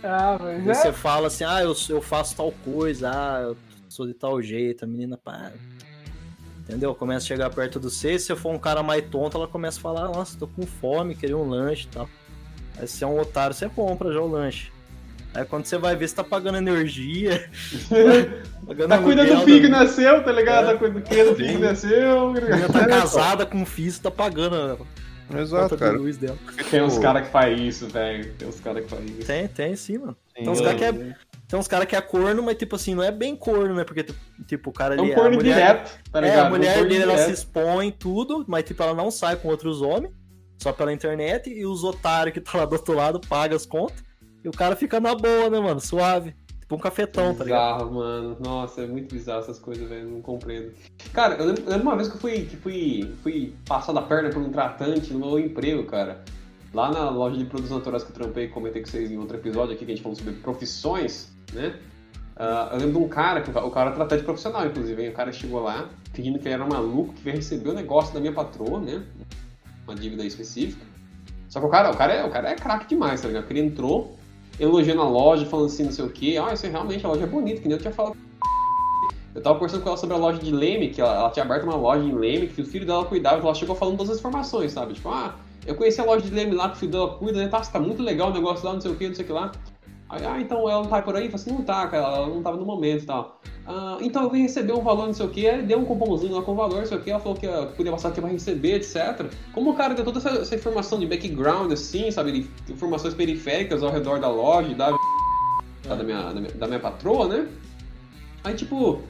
Ah, mas E é. você fala assim, ah, eu, eu faço tal coisa, ah, eu sou de tal jeito, a menina, pá. Entendeu? Começa a chegar perto do você, se você for um cara mais tonto, ela começa a falar, nossa, tô com fome, queria um lanche e tal. Aí se é um otário, você compra já o lanche. Aí quando você vai ver, você tá pagando energia. pagando Tá cuidando do filho que nasceu, tá ligado? É. Tá cuidando do filho que nasceu. Tá casada com um filho, você tá pagando a Exato, cara. de luz dela. Tem uns caras que faz isso, velho. Tem uns caras que faz isso. Tem, tem sim, mano. Sim, Tem uns caras que é. Tem uns cara que é corno, mas tipo assim, não é bem corno, né? Porque, tipo, o cara É ali. um a corno mulher- direto, tá ligado? É, a É um mulher dele ela se direto. expõe tudo, mas tipo, ela não sai com outros homens, só pela internet, e os otários que tá lá do outro lado pagam as contas, e o cara fica na boa, né, mano? Suave. Tipo um cafetão, tá ligado? Bizarro, mano. Nossa, é muito bizarro essas coisas, velho. Não compreendo. Cara, eu lembro, eu lembro uma vez que eu fui, que fui, fui passar da perna por um tratante no meu emprego, cara. Lá na loja de produtos naturais que eu trampei, comentei com vocês em outro episódio aqui, que a gente falou sobre profissões, né? Ah, eu lembro de um cara, que o ca- o cara era tratante profissional, inclusive. hein? O cara chegou lá, fingindo que ele era maluco, que veio receber o negócio da minha patroa, né? Uma dívida específica. Só que o cara, o cara é, o cara é craque demais, tá ligado? Ele entrou, elogiando a loja, falando assim, não sei o quê. Ah, isso é realmente, a loja é bonita, que nem eu tinha falado. Eu tava conversando com ela sobre a loja de Leme, que ela, ela tinha aberto uma loja em Leme, que o filho dela cuidava, ela chegou falando todas as informações, sabe? Tipo, ah, eu conheci a loja de Leme lá, que o filho dela cuida, né? Tá, tá muito legal o negócio lá, não sei o que, não sei o que lá. Aí, ah, então ela não tá por aí? Eu falei assim, não tá, cara, ela não tava no momento e tal. Ah, então eu vim receber um valor, não sei o que, deu um cupomzinho lá com valor, não sei o que, ela falou que eu podia passar aqui pra receber, etc. Como o cara deu toda essa, essa informação de background, assim, sabe, de informações periféricas ao redor da loja, da, da, minha, da, minha, da minha patroa, né? Aí, tipo,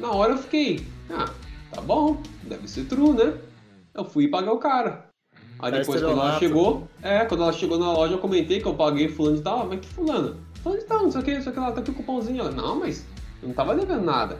na hora eu fiquei, ah, tá bom, deve ser true, né? Eu fui pagar o cara. Aí Cara, depois, quando ela chegou, é, quando ela chegou na loja, eu comentei que eu paguei fulano de tal, "Ah, mas que fulano? Fulano de tal, não sei o que, não sei o que lá, tá aqui o cupomzinho. Ela, não, mas eu não tava devendo nada.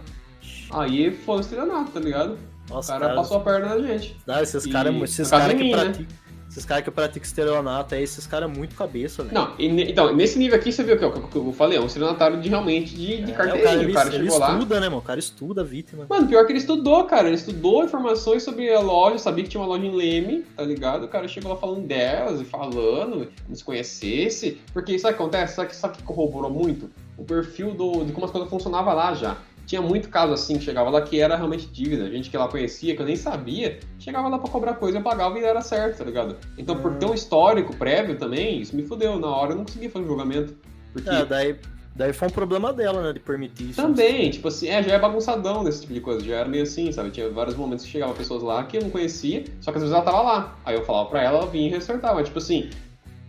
Aí foi o estelionato, tá ligado? O Nossa, cara passou a perna na gente. Não, esses caras esses caso cara é que mim, né? Esses caras que praticam estelionato aí, esses caras é muito cabeça, velho. Não, e então, nesse nível aqui, você viu o que eu, que eu falei, é um estelionatário de realmente de, de É, carteirinha. o cara, o ele, cara ele lá. estuda, né, mano? O cara estuda a vítima. Mano, pior que ele estudou, cara. Ele estudou informações sobre a loja, sabia que tinha uma loja em Leme, tá ligado? O cara chegou lá falando delas e falando, se conhecesse. Porque sabe o que acontece? Sabe, sabe o que corroborou muito? O perfil do, de como as coisas funcionavam lá já. Tinha muito caso assim que chegava lá que era realmente dívida. Gente que ela conhecia, que eu nem sabia, chegava lá pra cobrar coisa, eu pagava e era certo, tá ligado? Então, por ter um histórico prévio também, isso me fudeu. Na hora eu não conseguia fazer um julgamento. Porque É, daí, daí foi um problema dela, né, de permitir isso. também, tipo assim, é, já é bagunçadão desse tipo de coisa, já era meio assim, sabe? Tinha vários momentos que chegavam pessoas lá que eu não conhecia, só que às vezes ela tava lá. Aí eu falava pra ela, ela vinha e ressortava. Tipo assim,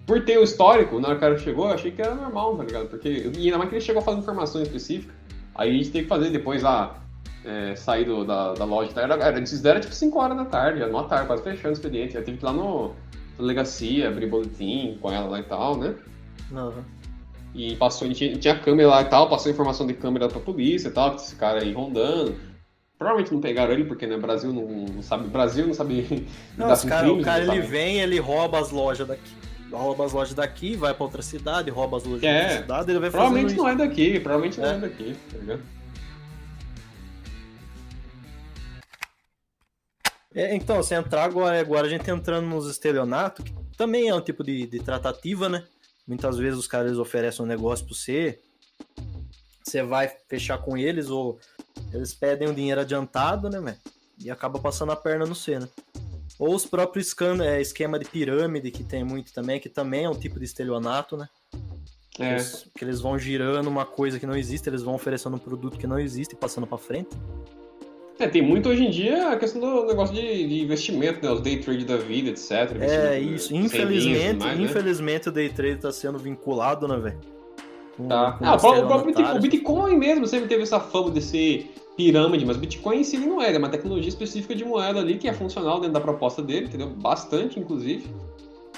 por ter o histórico, na hora que o cara chegou, eu achei que era normal, tá ligado? Porque, e ainda mais que ele chegou falando informação específica, aí a gente teve que fazer depois lá, é, sair do- da, da loja, era, era, eles era tipo 5 horas da tarde, já numa tarde, quase fechando o expediente, aí teve que ir lá no na delegacia, abrir boletim com ela lá e tal, né? Não, E passou, tinha, tinha câmera lá e tal, passou informação de câmera pra polícia e tal, que esse cara aí rondando. Provavelmente não pegaram ele, porque né, Brasil não, não sabe. Brasil não sabe Não, cara, crimes, o cara ele vem, ele rouba as lojas daqui. Rouba as lojas daqui, vai pra outra cidade, rouba as lojas É. da cidade, ele vai Provavelmente isso. não é daqui, provavelmente não É. é daqui, tá ligado? É, então, se entrar agora, agora a gente entrando nos estelionatos, que também é um tipo de, de tratativa, né? Muitas vezes os caras oferecem um negócio pra você, você vai fechar com eles, ou eles pedem um dinheiro adiantado, né, velho? E acaba passando a perna no C, né? Ou os próprios é, esquema de pirâmide, que tem muito também, que também é um tipo de estelionato, né? Que, É. eles, que eles vão girando uma coisa que não existe, eles vão oferecendo um produto que não existe e passando pra frente. É, tem muito hoje em dia a questão do negócio de, de investimento, né? Os day trade da vida, etc. É isso. né, Infelizmente, mais, né? infelizmente o day trade tá sendo vinculado, né, velho? Com- Tá. com Ah, o próprio, o Bitcoin, o Bitcoin mesmo sempre teve essa fama de ser pirâmide, mas Bitcoin em si não é, é uma tecnologia específica de moeda ali que é funcional dentro da proposta dele, entendeu? Bastante, inclusive.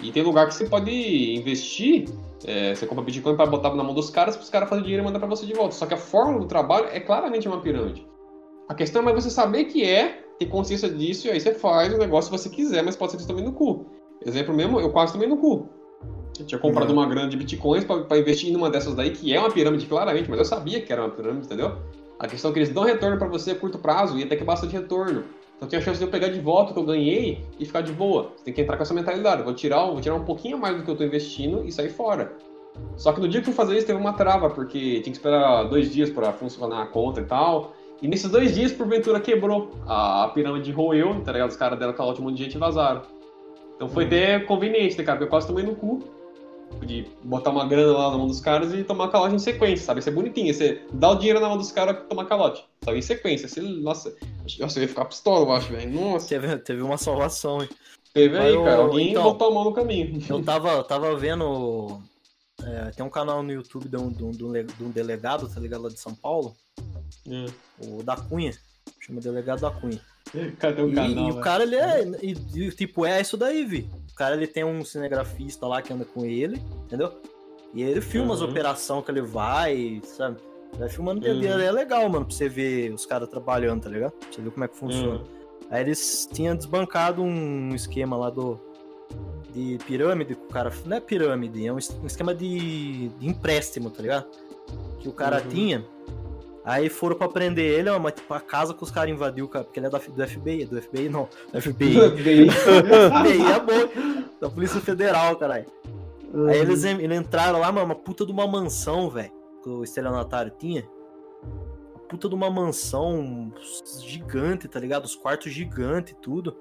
E tem lugar que você pode investir, é, você compra Bitcoin para botar na mão dos caras, para os caras fazerem dinheiro e mandar para você de volta. Só que a fórmula do trabalho é claramente uma pirâmide. A questão é você saber que é, ter consciência disso, e aí você faz o negócio se você quiser, mas pode ser que você também no cu. Exemplo mesmo, eu quase tomei no cu. Eu tinha comprado Uhum. uma grana de bitcoins para investir numa dessas daí, que é uma pirâmide claramente, mas eu sabia que era uma pirâmide, entendeu? A questão é que eles dão retorno para você a curto prazo e até que bastante retorno. Então tem a chance de eu pegar de volta o que eu ganhei e ficar de boa. Você tem que entrar com essa mentalidade. Eu vou tirar, vou tirar um pouquinho mais do que eu tô investindo e sair fora. Só que no dia que eu fui fazer isso teve uma trava, porque tinha que esperar dois dias para funcionar a conta e tal. E nesses dois dias, porventura, quebrou. A, a pirâmide roeu, tá ligado? Os caras deram calote um monte de gente e vazaram. Então foi até conveniente, né, cara? Porque eu quase tomei no cu de botar uma grana lá na mão dos caras e tomar calote em sequência, sabe? Isso é bonitinho. Você dá o dinheiro na mão dos caras e tomar calote. Sabe? Em sequência. Você, nossa, nossa, eu ia ficar pistola, eu acho, velho. Nossa. Teve, teve uma salvação, hein? Teve aí, Mas, cara. Alguém então- botou a mão no caminho. Eu tava, tava vendo. é, tem um canal no YouTube de um, de um- de um le- de delegado, tá ligado? Lá de São Paulo, o da Cunha. Chama delegado da Cunha. Cadê o E, canal? e o velho? cara, ele é. E, tipo, é isso daí, Vi. O cara, ele tem um cinegrafista lá que anda com ele, entendeu? E ele filma as Uhum. operações que ele vai, sabe? Vai filmando. Uhum. É legal, mano, pra você ver os caras trabalhando, tá ligado? Pra você ver como é que funciona. Hum. Aí eles tinham desbancado um esquema lá do. De pirâmide, que o cara. Não é pirâmide, é um, um esquema de, de empréstimo, tá ligado? Que o cara Uhum. tinha. Aí foram pra prender ele, ó, mas tipo, a casa que os caras invadiu, cara, porque ele é da, do FBI, do FBI não, do FBI. Bem- FBI é bom, da Polícia Federal, caralho. Aí eles, en- eles entraram lá, mano, uma puta de uma mansão, velho, que o estelionatário tinha. Uma puta de uma mansão gigante, tá ligado? Os quartos gigantes e tudo.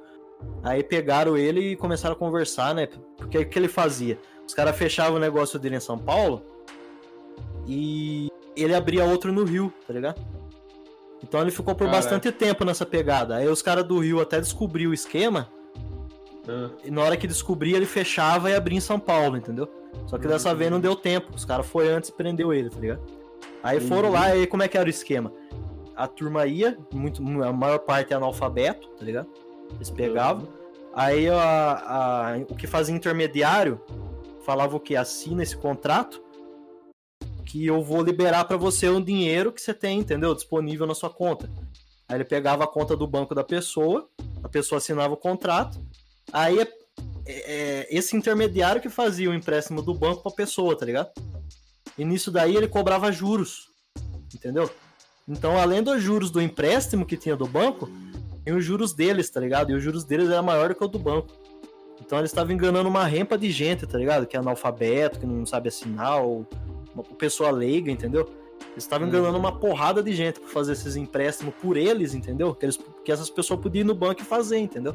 Aí pegaram ele e começaram a conversar, né? Porque o que ele fazia? Os caras fechavam o negócio dele em São Paulo e ele abria outro no Rio, tá ligado? Então ele ficou por Caraca. bastante tempo nessa pegada. Aí os caras do Rio até descobriu o esquema Ah, e na hora que descobria, ele fechava e abria em São Paulo, entendeu? Só que dessa Uhum. vez não deu tempo. Os caras foi antes e prendeu ele, tá ligado? Aí Uhum. foram lá, e aí como é que era o esquema? A turma ia, muito, a maior parte é analfabeto, tá ligado? Eles pegavam. Aí a, a- o que fazia intermediário falava o que? Assina esse contrato que eu vou liberar pra você um dinheiro que você tem, entendeu? Disponível na sua conta. Aí ele pegava a conta do banco da pessoa, a pessoa assinava o contrato, aí é, é- esse intermediário que fazia o empréstimo do banco pra pessoa, tá ligado? E nisso daí ele cobrava juros, entendeu? Então, além dos juros do empréstimo que tinha do banco, tem os juros deles, tá ligado? E os juros deles era maior do que o do banco. Então eles estavam enganando uma rempa de gente, tá ligado? Que é analfabeto, que não sabe assinar, ou uma pessoa leiga, entendeu? Eles estavam enganando uma porrada de gente pra fazer esses empréstimos por eles, entendeu? Que, eles, que essas pessoas podiam ir no banco e fazer, entendeu?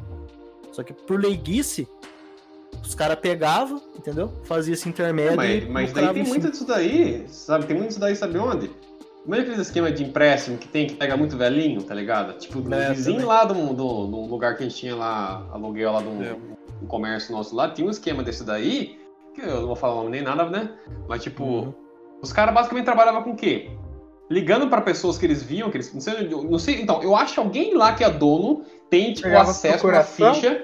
Só que por leiguice, os caras pegavam, entendeu? Fazia esse intermédio. mas, e mas daí tem em muito disso daí, sabe? Tem muito disso daí, sabe onde? Não é aquele esquema de empréstimo que tem que pega muito velhinho, tá ligado? Tipo, do É, vizinho também. lá do, do, do lugar que a gente tinha lá, aluguel lá do É. um comércio nosso lá, tinha um esquema desse daí, que eu não vou falar o nome nem nada, né? Mas tipo, Uhum. Os caras basicamente trabalhavam com o quê? Ligando pra pessoas que eles viam, que eles. Não sei, eu- não sei, então, eu acho que alguém lá que é dono tem, tipo, Pegava acesso procuração? ficha.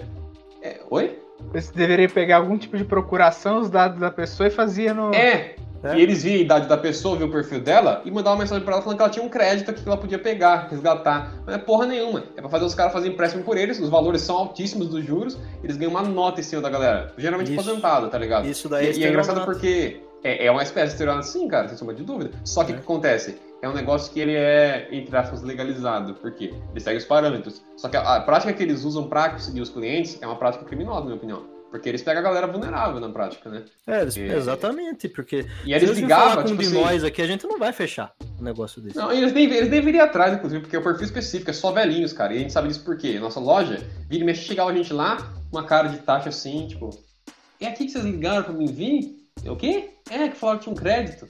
É, oi? Você deveria pegar algum tipo de procuração, os dados da pessoa e fazia no. É. É. E eles viam a idade da pessoa, viam o perfil dela e mandavam uma mensagem pra ela falando que ela tinha um crédito aqui que ela podia pegar, resgatar. Mas não é porra nenhuma. É pra fazer os caras fazerem empréstimo por eles, os valores são altíssimos dos juros, eles ganham uma nota em cima da galera. Geralmente Isso. aposentado, tá ligado? Isso daí E, e é engraçado porque é, é uma espécie de estelionato, sim, cara, sem sombra de dúvida. Só que o É. que acontece? É um negócio que ele é, entre aspas, legalizado. Por quê? Ele segue os parâmetros. Só que a, a prática que eles usam pra conseguir os clientes é uma prática criminosa, na minha opinião. Porque eles pegam a galera vulnerável na prática, né? É, eles- É. exatamente, porque E eles se ligavam, com tipo de assim... nós aqui, a gente não vai fechar um negócio desse. Não, eles, deve, eles deveriam ir atrás, inclusive, porque o perfil específico é só velhinhos, cara. E a gente sabe disso por quê. Nossa loja, vira e mexe, chegava a gente lá, uma cara de taxa assim, tipo, é aqui que vocês ligaram pra mim vir? O quê? É, que falaram que tinha um crédito.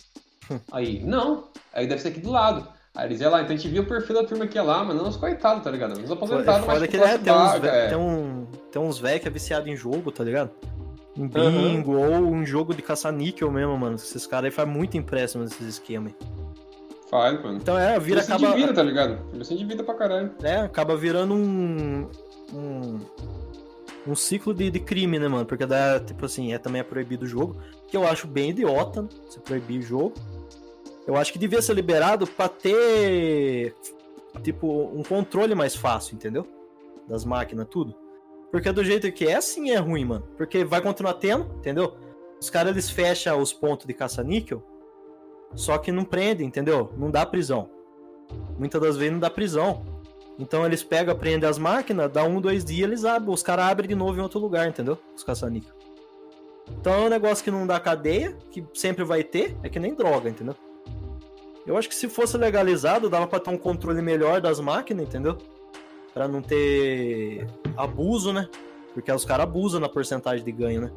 Aí, não. Aí deve ser aqui do lado. Aí eles iam lá, então a gente via o perfil da turma que ia lá, mas não os coitados, tá ligado? Os aposentados, mas Foda tipo, que é, tem uns, vé- é. tem, um, tem uns velho que é viciado em jogo, tá ligado? Em bingo ou um jogo de caça-níquel mesmo, mano. Esses caras aí fazem muito empréstimo nesses esquemas aí. Faz, mano. Então é, vira, Ele se acaba, endivida, tá ligado? Ele se endivida pra caralho. é, acaba virando um. um um ciclo de, de crime, né, mano? Porque dá, tipo assim, é, também é proibido o jogo, que eu acho bem idiota, né? Você proibir o jogo. Eu acho que devia ser liberado pra ter, tipo, um controle mais fácil, entendeu? Das máquinas, tudo. Porque do jeito que é, sim é ruim, mano. Porque vai continuar tendo, entendeu? Os caras, eles fecham os pontos de caça-níquel, só que não prendem, entendeu? Não dá prisão. Muitas das vezes não dá prisão. Então eles pegam, prendem as máquinas, dá um, dois dias, eles abrem. Os caras abrem de novo em outro lugar, entendeu? Os caça-níquel. Então é um negócio que não dá cadeia, que sempre vai ter, é que nem droga, entendeu? Eu acho que se fosse legalizado, dava pra ter um controle melhor das máquinas, entendeu? Pra não ter abuso, né? Porque os caras abusam na porcentagem de ganho, né?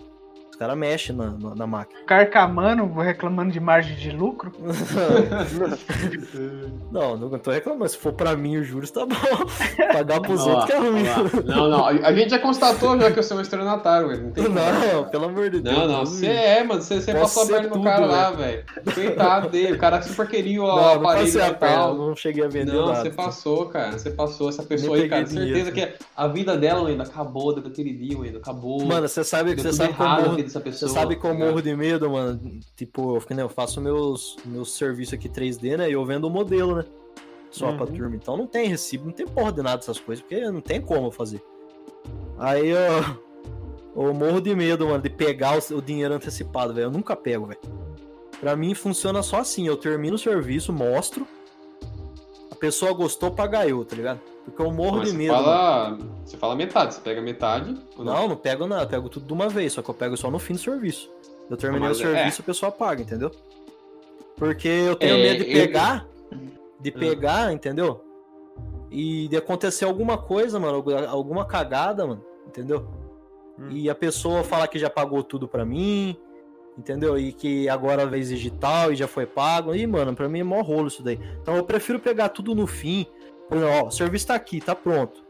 Os caras mexem na, na, na máquina. Carcamano reclamando de margem de lucro. não, não tô reclamando. Se for pra mim os juros, tá bom. Pagar pros outros que é ruim. Não, não, a gente já constatou já que eu sou um estelionatário, velho. Não Não, pelo amor de Deus. Não, não, você é, mano. Você, passou a perna no cara lá, velho. Coitado dele. O cara super queria o Não, não aparelho e a perna, não cheguei a vender Não, você passou, cara. Você passou. Essa pessoa Nem aí, cara, certeza dinheiro. que a vida dela ainda acabou daquele dia, ainda acabou. Mano, você sabe, Deu você sabe que errado na dessa você pessoa. sabe que eu tá morro de medo, mano. Tipo, eu, né, eu faço meus, meus serviços aqui 3D, né? E eu vendo o modelo, né? Só pra Uhum. turma. Então não tem recibo, não tem porra de nada dessas coisas, porque não tem como fazer. Aí eu, eu morro de medo, mano, de pegar o, o dinheiro antecipado, velho. Eu nunca pego, velho. Pra mim funciona só assim, eu termino o serviço, mostro. Pessoa gostou, paga eu, tá ligado? Porque eu morro Mas de medo. fala, você fala metade, você pega metade. ou Não, não pego nada, eu pego tudo de uma vez, só que eu pego só no fim do serviço. Eu terminei Mas o é- serviço, a pessoa paga, entendeu? Porque eu tenho É, medo de eu- pegar, de pegar, entendeu? E de acontecer alguma coisa, mano, algu- alguma cagada, mano, entendeu? Hum. E a pessoa falar que já pagou tudo pra mim, entendeu? E que agora vai exigir tal e já foi pago. Ih, mano, pra mim é mó rolo isso daí. Então eu prefiro pegar tudo no fim. Por exemplo, ó, o serviço tá aqui, tá pronto.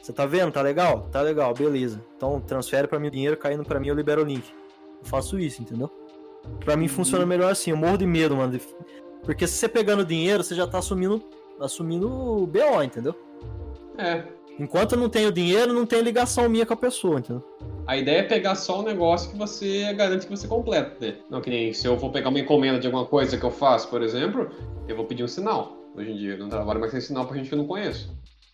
Você tá vendo? Tá legal? Tá legal, beleza. Então transfere pra mim o dinheiro, caindo pra mim, eu libero o link. Eu faço isso, entendeu? Pra mim funciona melhor assim, eu morro de medo, mano. Porque se você pegando dinheiro, você já tá assumindo, assumindo o BO, entendeu? É. Enquanto eu não tenho dinheiro, não tem ligação minha com a pessoa, entendeu? A ideia é pegar só o negócio que você garante que você completa, né? Não que nem se eu for pegar uma encomenda de alguma coisa que eu faço, por exemplo, eu vou pedir um sinal. Hoje em dia eu não trabalho mais sem sinal pra gente que eu não conheço.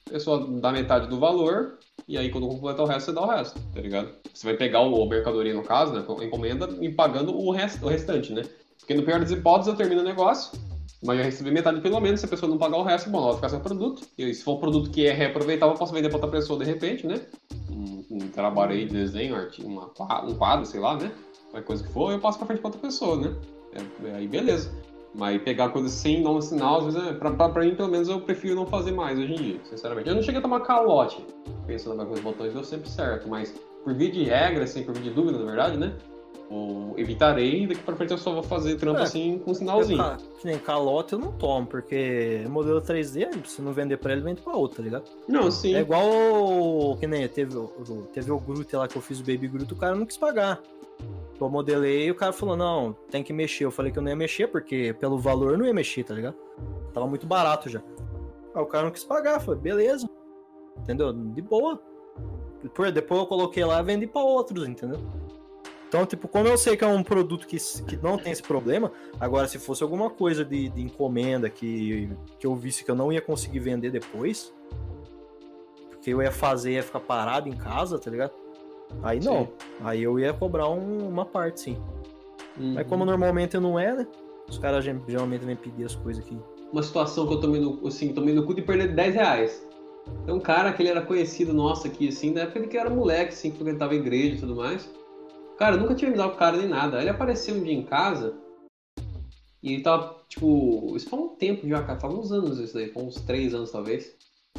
A pessoa dá metade do valor, e aí quando completar o resto, você dá o resto, tá ligado? Você vai pegar o, mercadoria, no caso, né? Encomenda, e pagando o, rest, o restante, né? Porque no pior das hipóteses, eu termino o negócio, mas eu recebi metade pelo menos, se a pessoa não pagar o resto, bom, ela vai ficar sem o produto. E se for um produto que é reaproveitável, eu posso vender pra outra pessoa de repente, né? Um, um trabalho aí de desenho, uma, um quadro, sei lá, né? Qualquer coisa que for, eu passo pra frente pra outra pessoa, né? É, é, aí beleza. Mas pegar coisa sem dar um sinal, às vezes, é, pra, pra, pra mim, pelo menos, eu prefiro não fazer mais hoje em dia, sinceramente. Eu não cheguei a tomar calote pensando com os botões, deu sempre certo, mas por via de regra, assim, por via de dúvida, na verdade, né? Eu evitarei, daqui pra frente eu só vou fazer trampo É, assim com um Eu, sinalzinho. ca- que nem calote eu não tomo, porque modelo 3D, se não vender pra ele, vende pra outro, tá ligado? Não, sim. É igual que nem teve, teve o Groot lá que eu fiz o Baby Groot, o cara não quis pagar. Eu modelei e o cara falou, não, tem que mexer. Eu falei que eu não ia mexer, porque pelo valor eu não ia mexer, tá ligado? Tava muito barato já. Aí o cara não quis pagar, eu falei, beleza. Entendeu? De boa. Depois eu coloquei lá e vendi pra outros, entendeu? Então, tipo, como eu sei que é um produto que, que não tem esse problema, agora se fosse alguma coisa de, de encomenda que, que eu visse que eu não ia conseguir vender depois, porque eu ia fazer, ia ficar parado em casa, tá ligado? Aí não. Aí eu ia cobrar um- uma parte, sim. Uhum. Mas como normalmente não é, né? Os caras geralmente vêm pedir as coisas aqui. uma situação que eu tomei no, assim, tomei no cu de perder 10 reais. Tem um cara que ele era conhecido nosso aqui, assim, da época que era moleque, assim, que frequentava a igreja e tudo mais. Cara, eu nunca tinha me dado com o cara nem nada. Aí ele apareceu um dia em casa e ele tava, tipo, isso faz um tempo já, cara, uns anos isso daí, faz uns 3 anos talvez.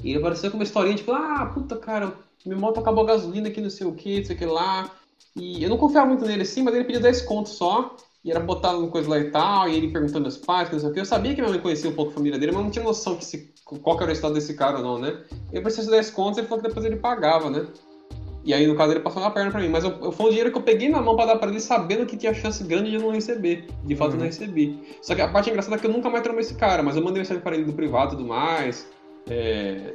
E ele apareceu com uma historinha, tipo, ah, puta, cara, Meu moto acabou a gasolina aqui, não sei o que, não sei o que lá. E eu não confiava muito nele assim, mas ele pediu 10 contos só. E era botado no coisa lá e tal, e ele perguntando aos pais, não sei o que. Eu sabia que minha mãe conhecia um pouco a família dele, mas não tinha noção que se, qual era o estado desse cara ou não, né? Eu preciso de 10 contos, ele falou que depois ele pagava, né? E aí, no caso, ele passou uma perna pra mim. Mas eu, eu, foi um dinheiro que eu peguei na mão pra dar pra ele, sabendo que tinha chance grande de eu não receber. De fato, eu não recebi. Só que a parte engraçada é que eu nunca mais trombei esse cara, mas eu mandei mensagem pra ele do privado e tudo mais. É.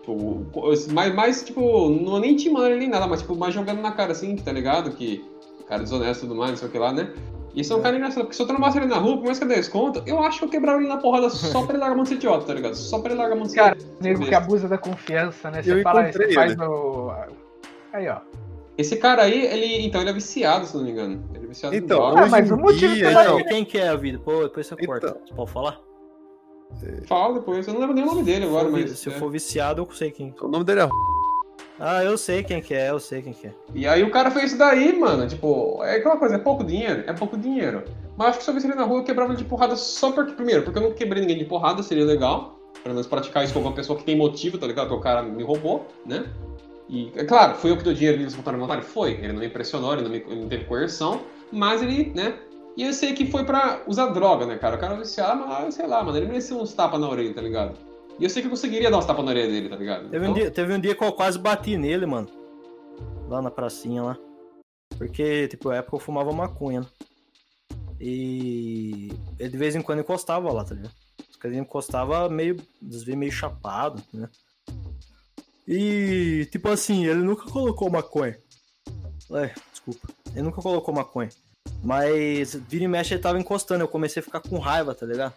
Tipo, mais, mais, tipo, não nem intimando ele nem nada, mas, tipo, mais jogando na cara, assim, que tá ligado? Que cara desonesto e tudo mais, não sei o que lá, né? E isso é um cara engraçado, porque se eu trombasse ele na rua, por mais que eu desse conta, eu acho que eu quebrava ele na porrada só pra ele largar a mão de ser idiota, tá ligado? Só pra ele largar a mão de ser Cara, nego que abusa da confiança, né? Você Eu fala, você faz no. Aí, ó. Esse cara aí, ele. Então, ele é viciado, se não me engano. Ele é viciado Então, em droga. Ah, mas o motivo dia, então, quem que é a vida? Pô, depois você corta. Então. Você pode falar? Fala depois, eu não lembro nem o nome dele agora, mas. Se eu é. for viciado, eu sei quem. o nome dele é Ah, eu sei quem que é, eu sei quem que é. E aí o cara fez isso daí, mano. Tipo, é aquela coisa, é pouco dinheiro? É pouco dinheiro. Mas acho que se eu visse ele na rua, eu quebrava ele de porrada só porque. Primeiro, porque eu não quebrei ninguém de porrada, seria legal. Pelo menos praticar isso com alguma pessoa que tem motivo, tá ligado? Que o cara me roubou, né? E, é claro, foi eu que dei o dinheiro livre espontâneo voluntário? Foi. Ele não me impressionou, ele não, me, ele não teve coerção, mas ele, né? E eu sei que foi pra usar droga, né, cara? O cara viciado, mas sei lá, mano, ele merecia uns tapas na orelha, tá ligado? E eu sei que eu conseguiria dar uns tapas na orelha dele, tá ligado? Teve, um Então, dia, teve um dia que eu quase bati nele, mano. Lá na pracinha lá. Porque, tipo, na época eu fumava maconha, né? E ele de vez em quando encostava lá, tá ligado? Só que ele encostava meio, vezes meio chapado, né? E, tipo assim, ele nunca colocou maconha. É, desculpa. Ele nunca colocou maconha. Mas vira e mexe ele tava encostando. Eu comecei a ficar com raiva, tá ligado?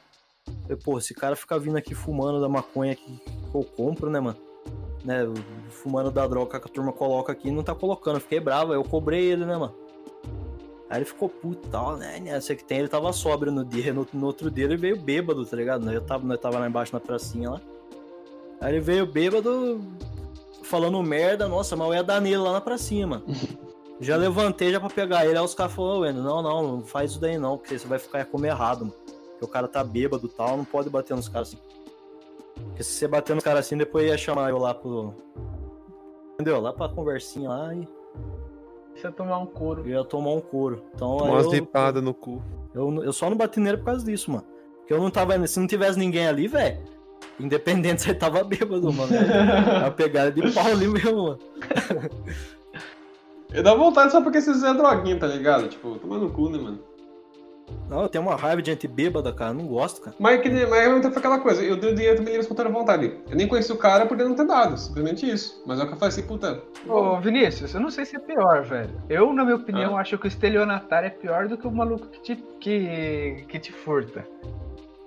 Falei, pô, esse cara fica vindo aqui fumando da maconha que, eu compro, né, mano? Né, fumando da droga que a turma coloca aqui não tá colocando. Eu fiquei bravo, eu cobrei ele, né, mano? Aí ele ficou puto tal, né? né, Sei que tem, ele tava sóbrio no dia, no, no outro dia ele veio bêbado, tá ligado? Eu tava, nós tava lá embaixo na pracinha lá. Aí ele veio bêbado, falando merda, nossa, mas eu ia dar nele lá na pracinha, mano. Já levantei já pra pegar ele, aí os caras falaram, não, não, não faz isso daí não, porque você vai ficar como errado, mano. Porque o cara tá bêbado e tal, não pode bater nos caras assim. Porque se você bater nos caras assim, depois ia chamar eu lá pro. Entendeu? Lá pra conversinha lá e Você tomar um couro. eu ia tomar um couro. Então aí umas eu, no cu. eu, eu só não bati nele por causa disso, mano. Porque eu não tava. Se não tivesse ninguém ali, velho. Independente se ele tava bêbado, mano. Eu pegar ele de pau ali mesmo, mano. Eu dá vontade só porque vocês é droguinha, tá ligado? Tipo, tomar no cu, né, mano? Não, eu tenho uma raiva de gente bêbada, cara. eu Não gosto, cara. Mas, que, mas então foi aquela coisa, eu dei o dinheiro também livre espontânea vontade. Eu nem conheci o cara por ele não ter dado, simplesmente isso. Mas é o que eu falei assim, puta. Ô, Vinícius, eu não sei se é pior, velho. Eu, na minha opinião, Ah. acho que o estelionatário é pior do que o maluco que te, que, que te furta.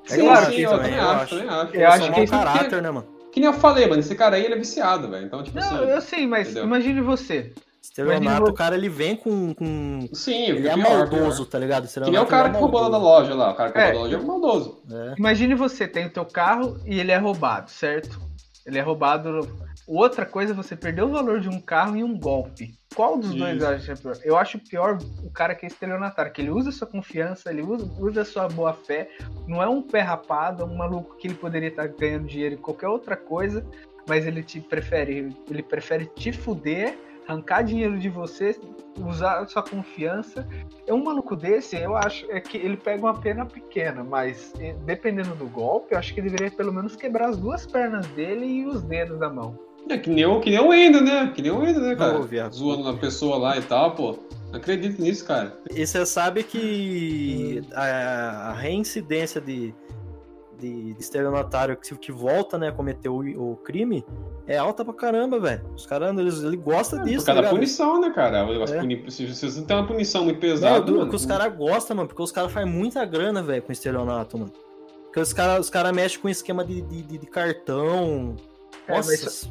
É sim, claro sim, que eu também, eu acho, acho. também acho. Eu Eu acho que isso caráter, né, mano? Que nem eu falei, mano, esse cara aí ele é viciado, velho. Então, tipo Não, assim. eu sei, mas Entendeu? imagine você. Estelionato, o cara ele vem com. com... Sim, Ele é pior, maldoso, pior. tá ligado? Que nem o cara que roubou lá da loja lá. O cara que É. roubou da loja é maldoso. É. Imagine você tem o teu carro e ele é roubado, certo? Ele é roubado. Outra coisa é você perder o valor de um carro em um golpe. Qual dos dois Isso. acha pior? Eu acho pior o cara que é estelionatário, que ele usa sua confiança, ele usa, usa sua boa fé, não é um pé rapado, é um maluco que ele poderia estar ganhando dinheiro em qualquer outra coisa, mas ele te prefere, ele prefere te fuder, arrancar dinheiro de você, usar sua confiança. É um maluco desse, eu acho é que ele pega uma pena pequena, mas eh, dependendo do golpe, eu acho que deveria pelo menos quebrar as duas pernas dele e os dedos da mão. É que nem o, que nem o Wendel, né? Que nem o Wendel, né, cara? Viado. Zoando a pessoa lá e tal, pô. Não acredito nisso, cara. E você sabe que a, a reincidência de, de, de estelionatário que, que volta, né, a cometer o, o crime é alta pra caramba, velho. Os caras, eles, eles gostam É, disso, por causa tá da ligado? punição, né, cara? O negócio É. puni- Se se você não tem uma punição muito Não, pesada. mano, que os caras gostam, mano, porque os caras fazem muita grana, velho, com estelionato, mano. Porque os caras os cara mexem com esquema de, de, de- de cartão. É, Nossa, mas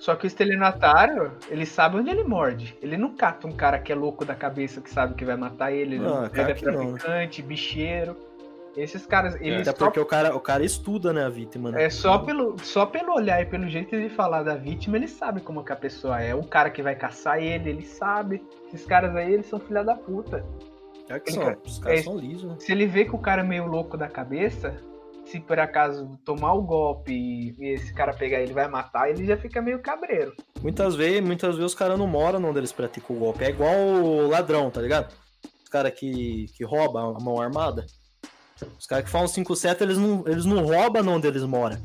Só que o estelionatário, ele sabe onde ele morde. Ele não cata um cara que é louco da cabeça, que sabe que vai matar ele. Ele Ah, claro pega que não, traficante, bicheiro. Esses caras, eles até só, porque o cara, o cara estuda, né, a vítima, né? é só pelo, só pelo olhar e pelo jeito de falar da vítima, ele sabe como que a pessoa é. O cara que vai caçar ele, ele sabe. Esses caras aí, eles são filha da puta. É que Ele são, ca- os caras é- são lisos, né? Se ele vê que o cara é meio louco da cabeça, se por acaso tomar o golpe e, esse cara pegar ele vai matar, ele já fica meio cabreiro. Muitas vezes, muitas vezes os caras não moram onde eles praticam o golpe. É igual o ladrão, tá ligado? Os caras que, que roubam a mão armada. Os caras que falam 5-7, eles não, eles não roubam onde eles moram.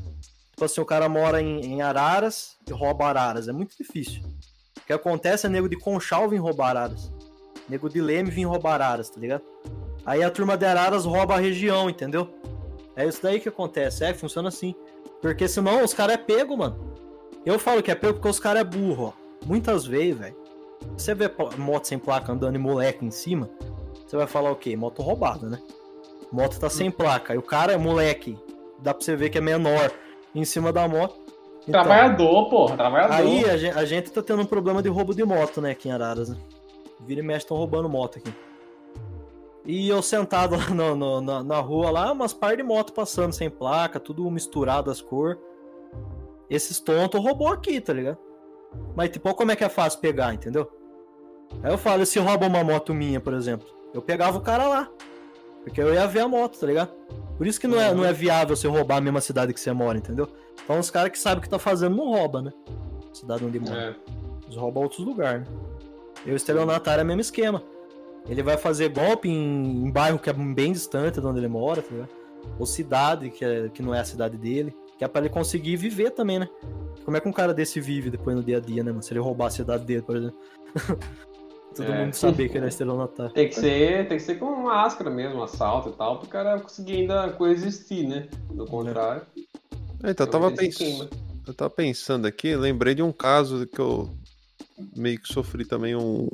Tipo assim, o cara mora em, em Araras e rouba Araras. É muito difícil. O que acontece é nego de Conchal vir roubar Araras. Nego de Leme vir roubar Araras, tá ligado? Aí a turma de Araras rouba a região, entendeu? É isso daí que acontece. É, funciona assim. Porque senão os caras é pego, mano. Eu falo que é pego porque os caras é burro, ó. Muitas vezes, velho. Você vê moto sem placa andando e moleque em cima, você vai falar o quê? Moto roubada, né? Moto tá sem placa. E o cara é moleque. Dá pra você ver que é menor em cima da moto. Então, Trabalhador, porra, trabalhador. Aí a gente, a gente tá tendo um problema de roubo de moto, né, aqui em Araras, né? Vira e mexe estão roubando moto aqui. E eu sentado lá no- no- na, na rua lá, umas par de moto passando sem placa, tudo misturado as cores. Esses tontos roubou aqui, tá ligado? Mas tipo, como é que é fácil pegar, entendeu? Aí eu falo, se rouba uma moto minha, por exemplo, eu pegava o cara lá. Porque eu ia ver a moto, tá ligado? Por isso que não é, não é viável você roubar a mesma cidade que você mora, entendeu? Então os caras que sabem o que tá fazendo não rouba, né? Cidade onde mora. É. Eles roubam outros lugares, né? E o estelionatário é o mesmo esquema. Ele vai fazer golpe em, em bairro que é bem distante de onde ele mora, tá ligado? Ou cidade que, é- que não é a cidade dele. Que é pra ele conseguir viver também, né? Como é que um cara desse vive depois no dia a dia, né, mano? Se ele roubar a cidade dele, por exemplo. Todo É. mundo saber que ele é estelionatário. Tem que ser, tem que ser com máscara mesmo, assalto e tal, pro cara conseguir ainda coexistir, né? Do contrário. É, Então, eu tava, ele se pens... queima. eu tava pensando aqui, lembrei de um caso que eu meio que sofri também um.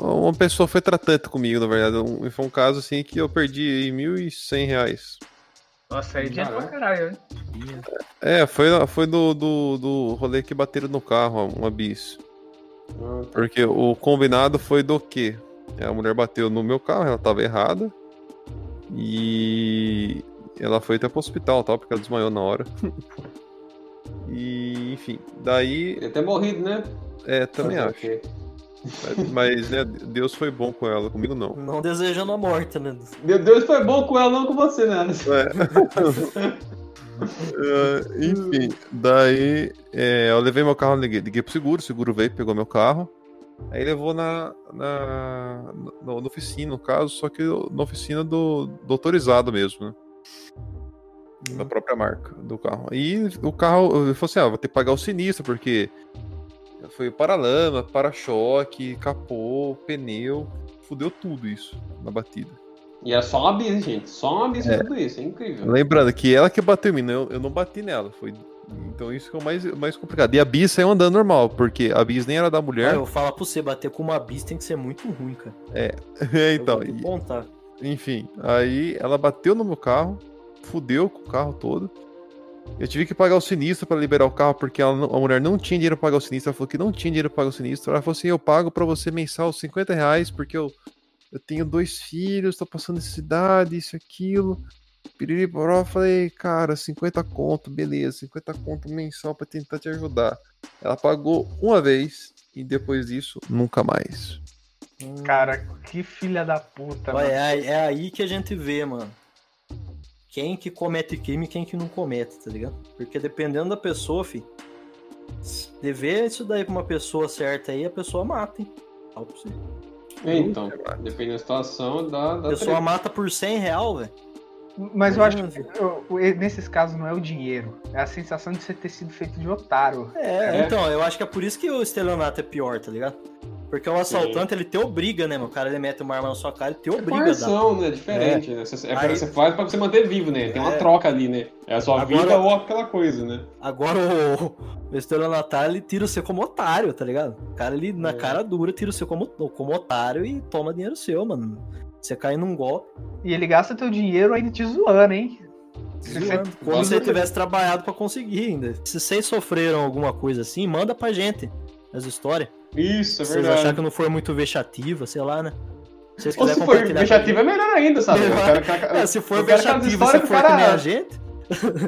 Uma pessoa foi tratante comigo, na verdade. Um- e foi um caso assim que eu perdi 1.100 reais. Nossa, aí é dinheiro pra Caralho. hein? É, foi, foi do, do, do rolê que bateram no carro, uma bis. Ah, Porque o combinado foi do quê? A mulher bateu no meu carro, ela tava errada. E ela foi até pro hospital, tal, porque ela desmaiou na hora. e, enfim, daí, Ele até morrido, né? é, também Fazer acho. Mas, né, Deus foi bom com ela, comigo não. Não desejando a morte, né? Meu Deus foi bom com ela, não com você, né? É, enfim, daí é, eu levei meu carro, liguei, liguei pro seguro, o seguro veio, pegou meu carro. Aí levou na, na, na, na oficina, no caso, só que na oficina do, do autorizado mesmo, né? Da própria marca do carro. E o carro, ele falou assim: ah, vou ter que pagar o sinistro, porque foi paralama, para-choque, capô, pneu, fudeu tudo isso na batida. E é só uma bis, gente. Só uma bis É. tudo isso, é incrível. Lembrando que ela que bateu em mim, eu, eu não bati nela. Foi... Então isso que é o mais, mais complicado. E a bis saiu andando normal, porque a bis nem era da mulher. Ah, eu falo pra você, bater com uma bis tem que ser muito ruim, cara. É, Eu então, e- enfim, aí ela bateu no meu carro, fudeu com o carro todo. Eu tive que pagar o sinistro pra liberar o carro, porque ela a mulher não tinha dinheiro pra pagar o sinistro. Ela falou que não tinha dinheiro pra pagar o sinistro. Ela falou assim: eu pago pra você mensal 50 reais, porque eu, eu tenho dois filhos, tô passando necessidade, isso e aquilo. Piriri poró, eu falei, cara, 50 conto, beleza, 50 conto mensal pra tentar te ajudar. Ela pagou uma vez e depois disso, nunca mais. Cara, que filha da puta, Olha, mano. é, aí- é aí que a gente vê, mano. Quem que comete crime e quem que não comete, tá ligado? Porque dependendo da pessoa, fi. se Dever isso daí pra uma pessoa certa aí, a pessoa mata, hein? Falo pra você. É, Então, dependendo da situação, dá, A dá pessoa treta. mata por 100 real, velho. Mas eu acho que eu- o- nesses casos não é o dinheiro. É a sensação de você ter sido feito de otário. É, É. então, eu acho que é por isso que o estelionato é pior, tá ligado? Porque o assaltante, ele te obriga, né, mano? O cara, ele mete uma arma na sua cara e te É obriga dar. coerção, né? Diferente, né? Você, é pra- Aí- você faz pra você manter vivo, né? Tem uma É. troca ali, né? É a sua Agora- vida ou aquela coisa, né? Agora o, o estelionatário, ele tira você como otário, tá ligado? O cara, ele, na É. cara dura, tira você como, como otário e toma dinheiro seu, mano. Você cai num golpe, E ele gasta teu dinheiro ainda te zoando, hein? Se você- zoando. Como se você tivesse trabalhado pra conseguir ainda. Se vocês sofreram alguma coisa assim, manda pra gente as histórias. Isso, é Se vocês verdade. acharem que não foi muito vexativa, sei lá, né? Se vocês Ou se for compartilhar. vexativo é melhor ainda, sabe? Eu quero, quero- É, se for histórias se que o for que nem a cara... gente,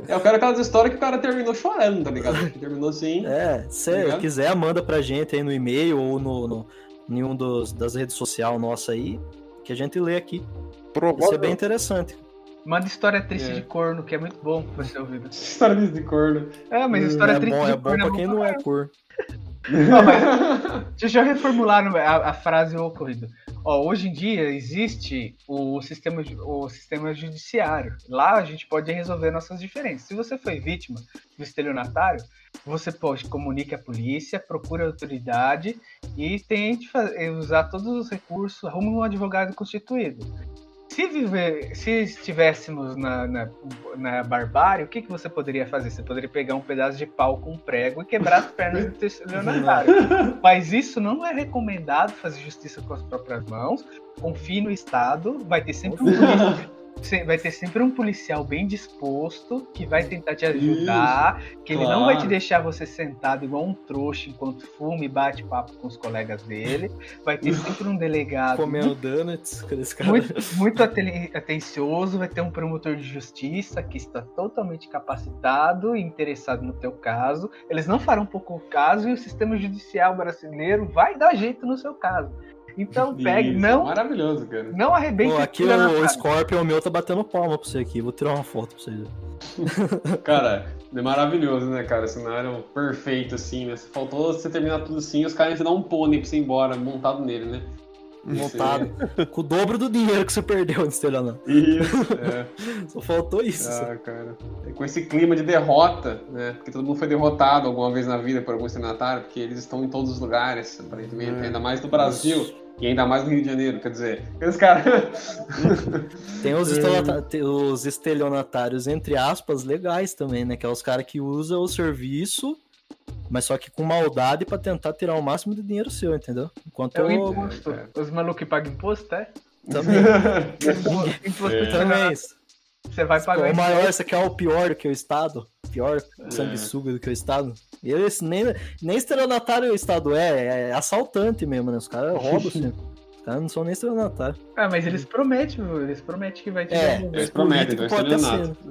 Eu quero aquelas histórias que o cara terminou chorando, tá ligado? Terminou assim. É, se Ligado? quiser, manda pra gente aí no e-mail ou no, no nenhum dos, das redes sociais nossa aí, que a gente lê aqui. Isso é bem Provável, interessante. Manda história triste É. de corno, que é muito bom pra ser ouvido. História disso de corno. É, mas história é triste bom, de é bom corno pra quem não é cor. Não, mas deixa eu reformular a, a frase ocorrida. Ó, hoje em dia existe o sistema, o sistema judiciário. Lá a gente pode resolver nossas diferenças. Se você foi vítima do estelionatário, você pode comunique a polícia, procure a autoridade e tente fa- usar todos os recursos, arrume um advogado constituído. Se, viver, se estivéssemos na, na, na barbárie, o que, que você poderia fazer? Você poderia pegar um pedaço de pau com um prego e quebrar as pernas do estelionatário. Mas isso não é recomendado fazer justiça com as próprias mãos. Confie no Estado, vai ter sempre um se- vai ter sempre um policial bem disposto que vai tentar te ajudar, que ele não vai te claro. deixar você sentado igual um trouxa enquanto fuma e bate papo com os colegas dele. Vai ter sempre um delegado Comendo donuts muito, muito aten- atencioso, vai ter um promotor de justiça que está totalmente capacitado e interessado no teu caso. Eles não farão pouco caso e o sistema judicial brasileiro vai dar jeito no seu caso. Então pegue, Isso, não, Maravilhoso, cara. não arrebente Pô, aqui o, o. Scorpion meu tá batendo palma pra você aqui. Vou tirar uma foto pra vocês. Cara, é maravilhoso, né, cara? Cenário perfeito, assim, né? Faltou você terminar tudo assim, os caras te dão um pônei pra você ir embora, montado nele, né? Montado. Com o dobro do dinheiro que você perdeu no estelionato. Isso, é. Só faltou isso. só. Ah, cara. E com esse clima de derrota, né? Porque todo mundo foi derrotado alguma vez na vida por algum estelionatário, porque eles estão em todos os lugares, aparentemente, É. ainda mais no Brasil. E ainda mais no Rio de Janeiro, quer dizer, aqueles caras. Tem os, tem os estelionatários, entre aspas, legais também, né? Que é os caras que usam o serviço, mas só que com maldade pra tentar tirar o máximo de dinheiro seu, entendeu? Enquanto É o eu imposto. cara. Os malucos que pagam imposto, é? também. Imposto É. também. Você vai pagar O maior, esse aqui é o pior do que o Estado. Pior É. sanguessuga do que o Estado. Eles nem, nem estelionatário o Estado é, é assaltante mesmo, né? Os caras roubam, assim. Os caras não são nem estelionatários. Ah, mas eles prometem, viu? eles prometem que vai te É. Eles prometem, pode estelionato.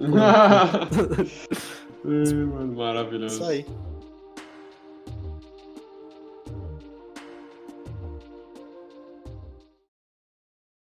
mano, maravilhoso. Isso aí.